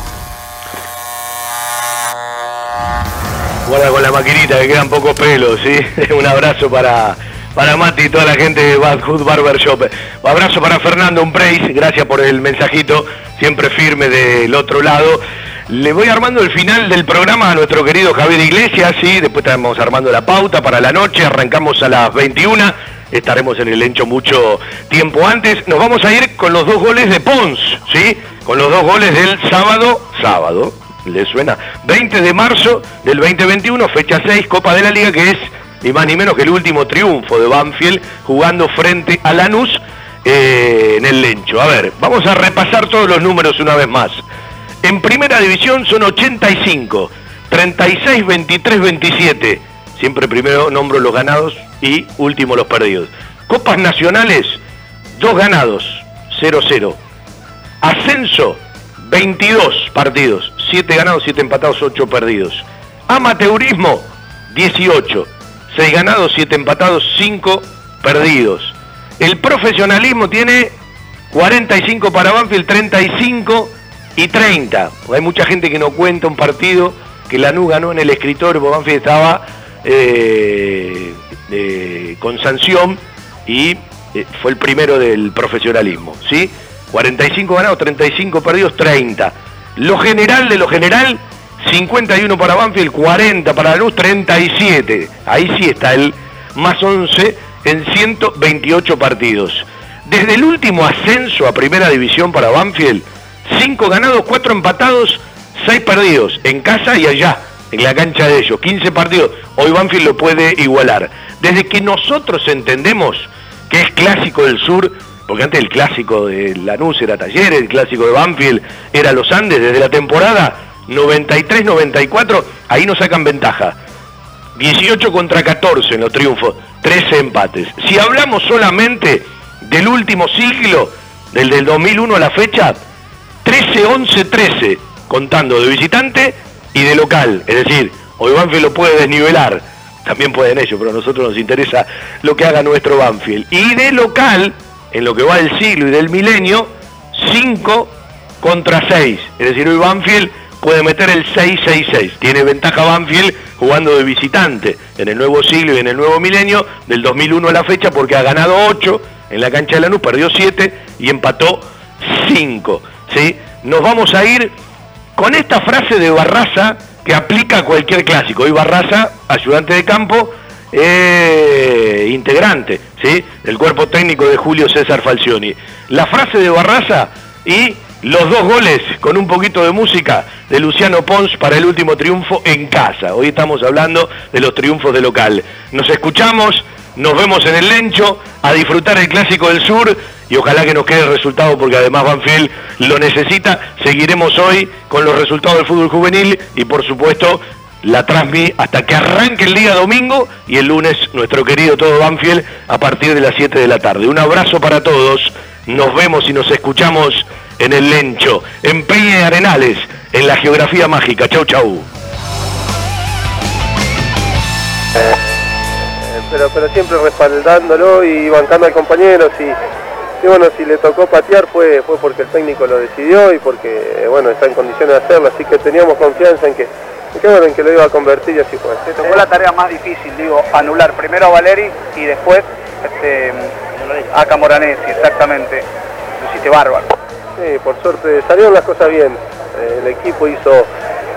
Guarda con la maquinita que quedan pocos pelos, ¿sí? Un abrazo para, para Mati y toda la gente de Bad Hood Barber Shop. Un abrazo para Fernando Umpreis, gracias por el mensajito, siempre firme del otro lado. Le voy armando el final del programa a nuestro querido Javier Iglesias, sí, después estamos armando la pauta para la noche, arrancamos a las 21, estaremos en el Lencho mucho tiempo antes. Nos vamos a ir con los dos goles de Pons, ¿sí? Con los dos goles del sábado, sábado, ¿le suena? 20 de marzo del 2021, fecha 6, Copa de la Liga, que es ni más ni menos que el último triunfo de Banfield jugando frente a Lanús eh, en el Lencho. A ver, vamos a repasar todos los números una vez más. En primera división son 85, 36, 23, 27. Siempre primero nombro los ganados y último los perdidos. Copas nacionales, dos ganados, 0-0. Ascenso, 22 partidos, 7 ganados, 7 empatados, 8 perdidos. Amateurismo, 18, 6 ganados, 7 empatados, 5 perdidos. El profesionalismo tiene 45 para Banfield, 35 y 30. Hay mucha gente que no cuenta un partido que Lanús ganó en el escritorio, porque Banfield estaba eh, eh, con sanción y eh, fue el primero del profesionalismo, ¿sí? 45 ganados, 35 perdidos, 30. Lo general de lo general, 51 para Banfield, 40 para Lanús, 37. Ahí sí está el más 11 en 128 partidos. Desde el último ascenso a primera división para Banfield, 5 ganados, 4 empatados, 6 perdidos, en casa y allá, en la cancha de ellos. 15 partidos, hoy Banfield lo puede igualar. Desde que nosotros entendemos que es clásico del sur, porque antes el clásico de Lanús era Talleres, el clásico de Banfield era Los Andes, desde la temporada 93-94, ahí nos sacan ventaja. 18 contra 14 en los triunfos, 13 empates. Si hablamos solamente del último siglo, del del 2001 a la fecha, 13-11-13, contando de visitante y de local. Es decir, hoy Banfield lo puede desnivelar, también pueden ellos, pero a nosotros nos interesa lo que haga nuestro Banfield. Y de local, en lo que va del siglo y del milenio, 5 contra 6. Es decir, hoy Banfield puede meter el 6-6-6. Tiene ventaja Banfield jugando de visitante en el nuevo siglo y en el nuevo milenio, del 2001 a la fecha, porque ha ganado 8 en la cancha de Lanús, perdió 7 y empató 5. ¿sí? Nos vamos a ir con esta frase de Barraza que aplica a cualquier clásico. Hoy Barraza, ayudante de campo, eh, integrante ¿sí? del cuerpo técnico de Julio César Falcioni. La frase de Barraza y los dos goles con un poquito de música de Luciano Pons para el último triunfo en casa. Hoy estamos hablando de los triunfos de local. Nos escuchamos, nos vemos en el Lencho a disfrutar el Clásico del Sur y ojalá que nos quede el resultado porque además Banfield lo necesita. Seguiremos hoy con los resultados del fútbol juvenil y por supuesto la transmi hasta que arranque el día domingo y el lunes nuestro querido todo Banfield a partir de las 7 de la tarde. Un abrazo para todos, nos vemos y nos escuchamos en el Lencho, en Peña y Arenales, en la geografía mágica. Chau, chau. Eh, pero, pero siempre respaldándolo y bancando al compañero. Si, y bueno, si le tocó patear fue, fue porque el técnico lo decidió y porque bueno, está en condiciones de hacerlo, así que teníamos confianza en que, bueno, en que lo iba a convertir y así fue. Te tocó la tarea más difícil, digo, anular primero a Valeri y después este, a Camoranesi, exactamente. Lo hiciste bárbaro. Sí, por suerte salieron las cosas bien. Eh, el equipo hizo,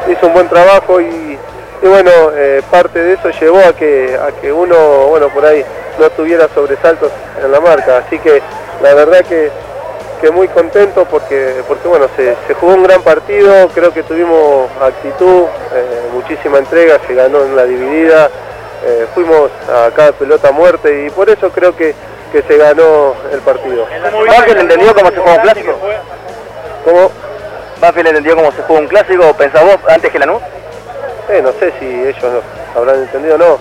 hizo un buen trabajo y, y bueno, eh, parte de eso llevó a que, a que uno, bueno, por ahí no tuviera sobresaltos en la marca. Así que la verdad que, que muy contento porque, porque bueno, se, se jugó un gran partido, creo que tuvimos actitud, eh, muchísima entrega, se ganó en la dividida, eh, fuimos a cada pelota a muerte y por eso creo que, que se ganó el partido. ¿Banfield entendió cómo se juega un clásico? ¿Cómo? ¿Banfield entendió cómo se juega un clásico? ¿Pensás vos antes que Lanús? Eh, no sé si ellos no- habrán entendido o no.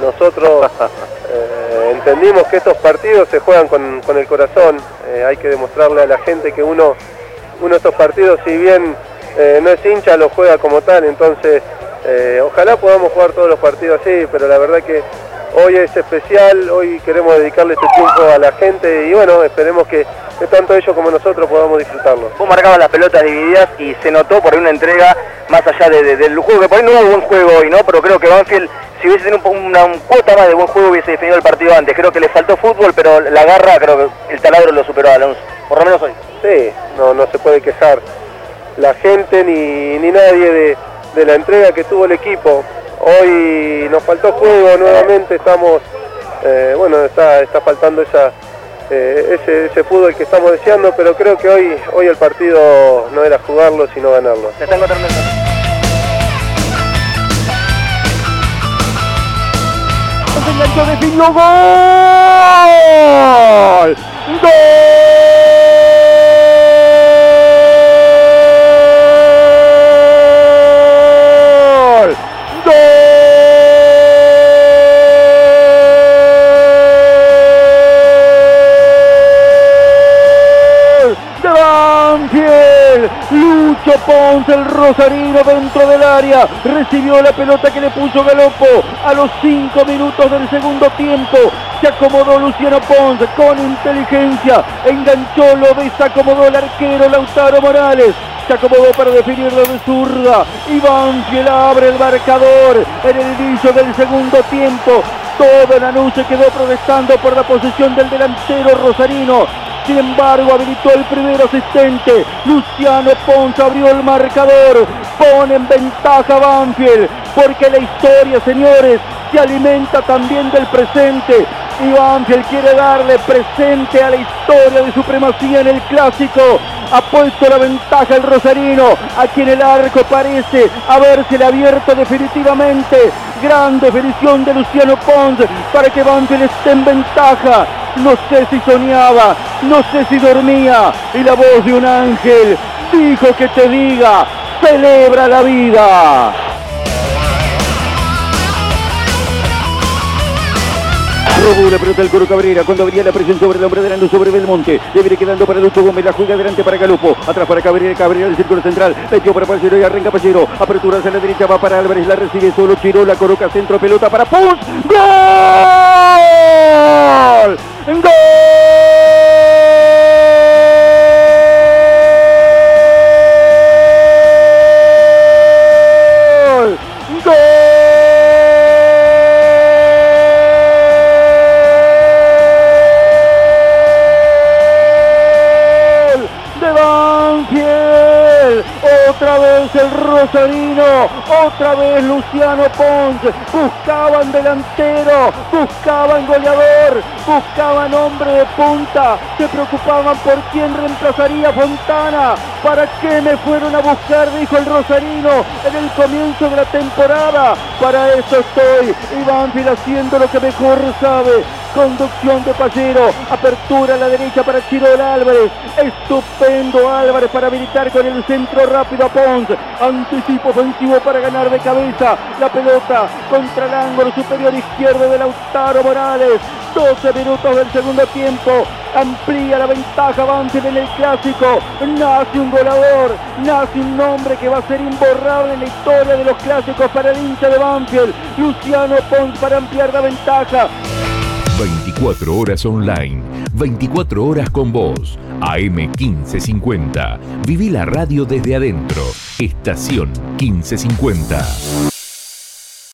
Nosotros eh, entendimos que estos partidos se juegan con, con el corazón. Eh, hay que demostrarle a la gente que uno, uno estos partidos, si bien eh, no es hincha, lo juega como tal. Entonces, ojalá podamos jugar todos los partidos así, pero la verdad que hoy es especial, hoy queremos dedicarle este tiempo a la gente y bueno, esperemos que, tanto ellos como nosotros podamos disfrutarlo. Vos marcabas las pelotas divididas y se notó por ahí una entrega más allá de- de- del juego, que por ahí no hubo buen juego hoy, ¿no? Pero creo que Banfield, si hubiese tenido una, un cuota más de buen juego, hubiese definido el partido antes. Creo que le faltó fútbol, pero la garra, creo que el taladro lo superó a Alonso. Por lo menos hoy. Sí, no, no se puede quejar la gente ni, ni nadie de, de la entrega que tuvo el equipo. Hoy nos faltó juego nuevamente, estamos, eh, bueno, está, está faltando esa, eh, ese, ese fútbol que estamos deseando, pero creo que hoy, hoy el partido no era jugarlo, sino ganarlo. Se está encontrando el- Se enganchó, definió gol. ¡Gol! Ponce, el rosarino dentro del área. Recibió la pelota que le puso Galopo a los 5 minutos del segundo tiempo. Se acomodó Luciano Ponce con inteligencia. Enganchó, lo desacomodó el arquero Lautaro Morales. se acomodó para definirlo de zurda. Iván Fiel abre el marcador en el inicio del segundo tiempo. Todo Lanús se quedó protestando por la posición del delantero Rosarino. Sin embargo, habilitó el primer asistente. Luciano Ponce abrió el marcador. Pone en ventaja a Banfield. Porque la historia, señores, se alimenta también del presente. Y Banfield quiere darle presente a la historia de supremacía en el clásico. Ha puesto la ventaja el Rosarino. Aquí en el arco parece habérsele abierto definitivamente. Gran definición de Luciano Pons para que Banfield esté en ventaja. No sé si soñaba, no sé si dormía. Y la voz de un ángel dijo que te diga, celebra la vida. La pelota del Coro Cabrera cuando abría la presión sobre el hombre de Lanús sobre Belmonte. Le viene quedando para Lucho Gómez. La juega adelante para Galupo. Atrás para Cabrera. Cabrera del círculo central. Metió para Pacero y arranca Pacero. Apertura hacia la derecha. Va para Álvarez. La recibe solo. Chiro. La coloca centro. Pelota para Pons. ¡Gol! ¡Gol! Vez otra vez Luciano Pons. Buscaban delantero, buscaban goleador, buscaban hombre de punta. Se preocupaban por quién reemplazaría Fontana. ¿Para qué me fueron a buscar? Dijo el Rosarino en el comienzo de la temporada. Para eso estoy. Y Banfield haciendo lo que mejor sabe. Conducción de Pallero. Apertura a la derecha para Chirol Álvarez. Estupendo Álvarez para habilitar con el centro rápido a Pons. Anticipo para ganar de cabeza. La pelota contra el ángulo superior izquierdo de Lautaro Morales. 12 minutos del segundo tiempo. Amplía la ventaja Banfield en el clásico. Nace un goleador. Nace un nombre que va a ser imborrable en la historia de los clásicos para el hincha de Banfield. Luciano Pons para ampliar la ventaja. 24 horas online, 24 horas con vos. AM 1550. Viví la radio desde adentro. Estación 1550.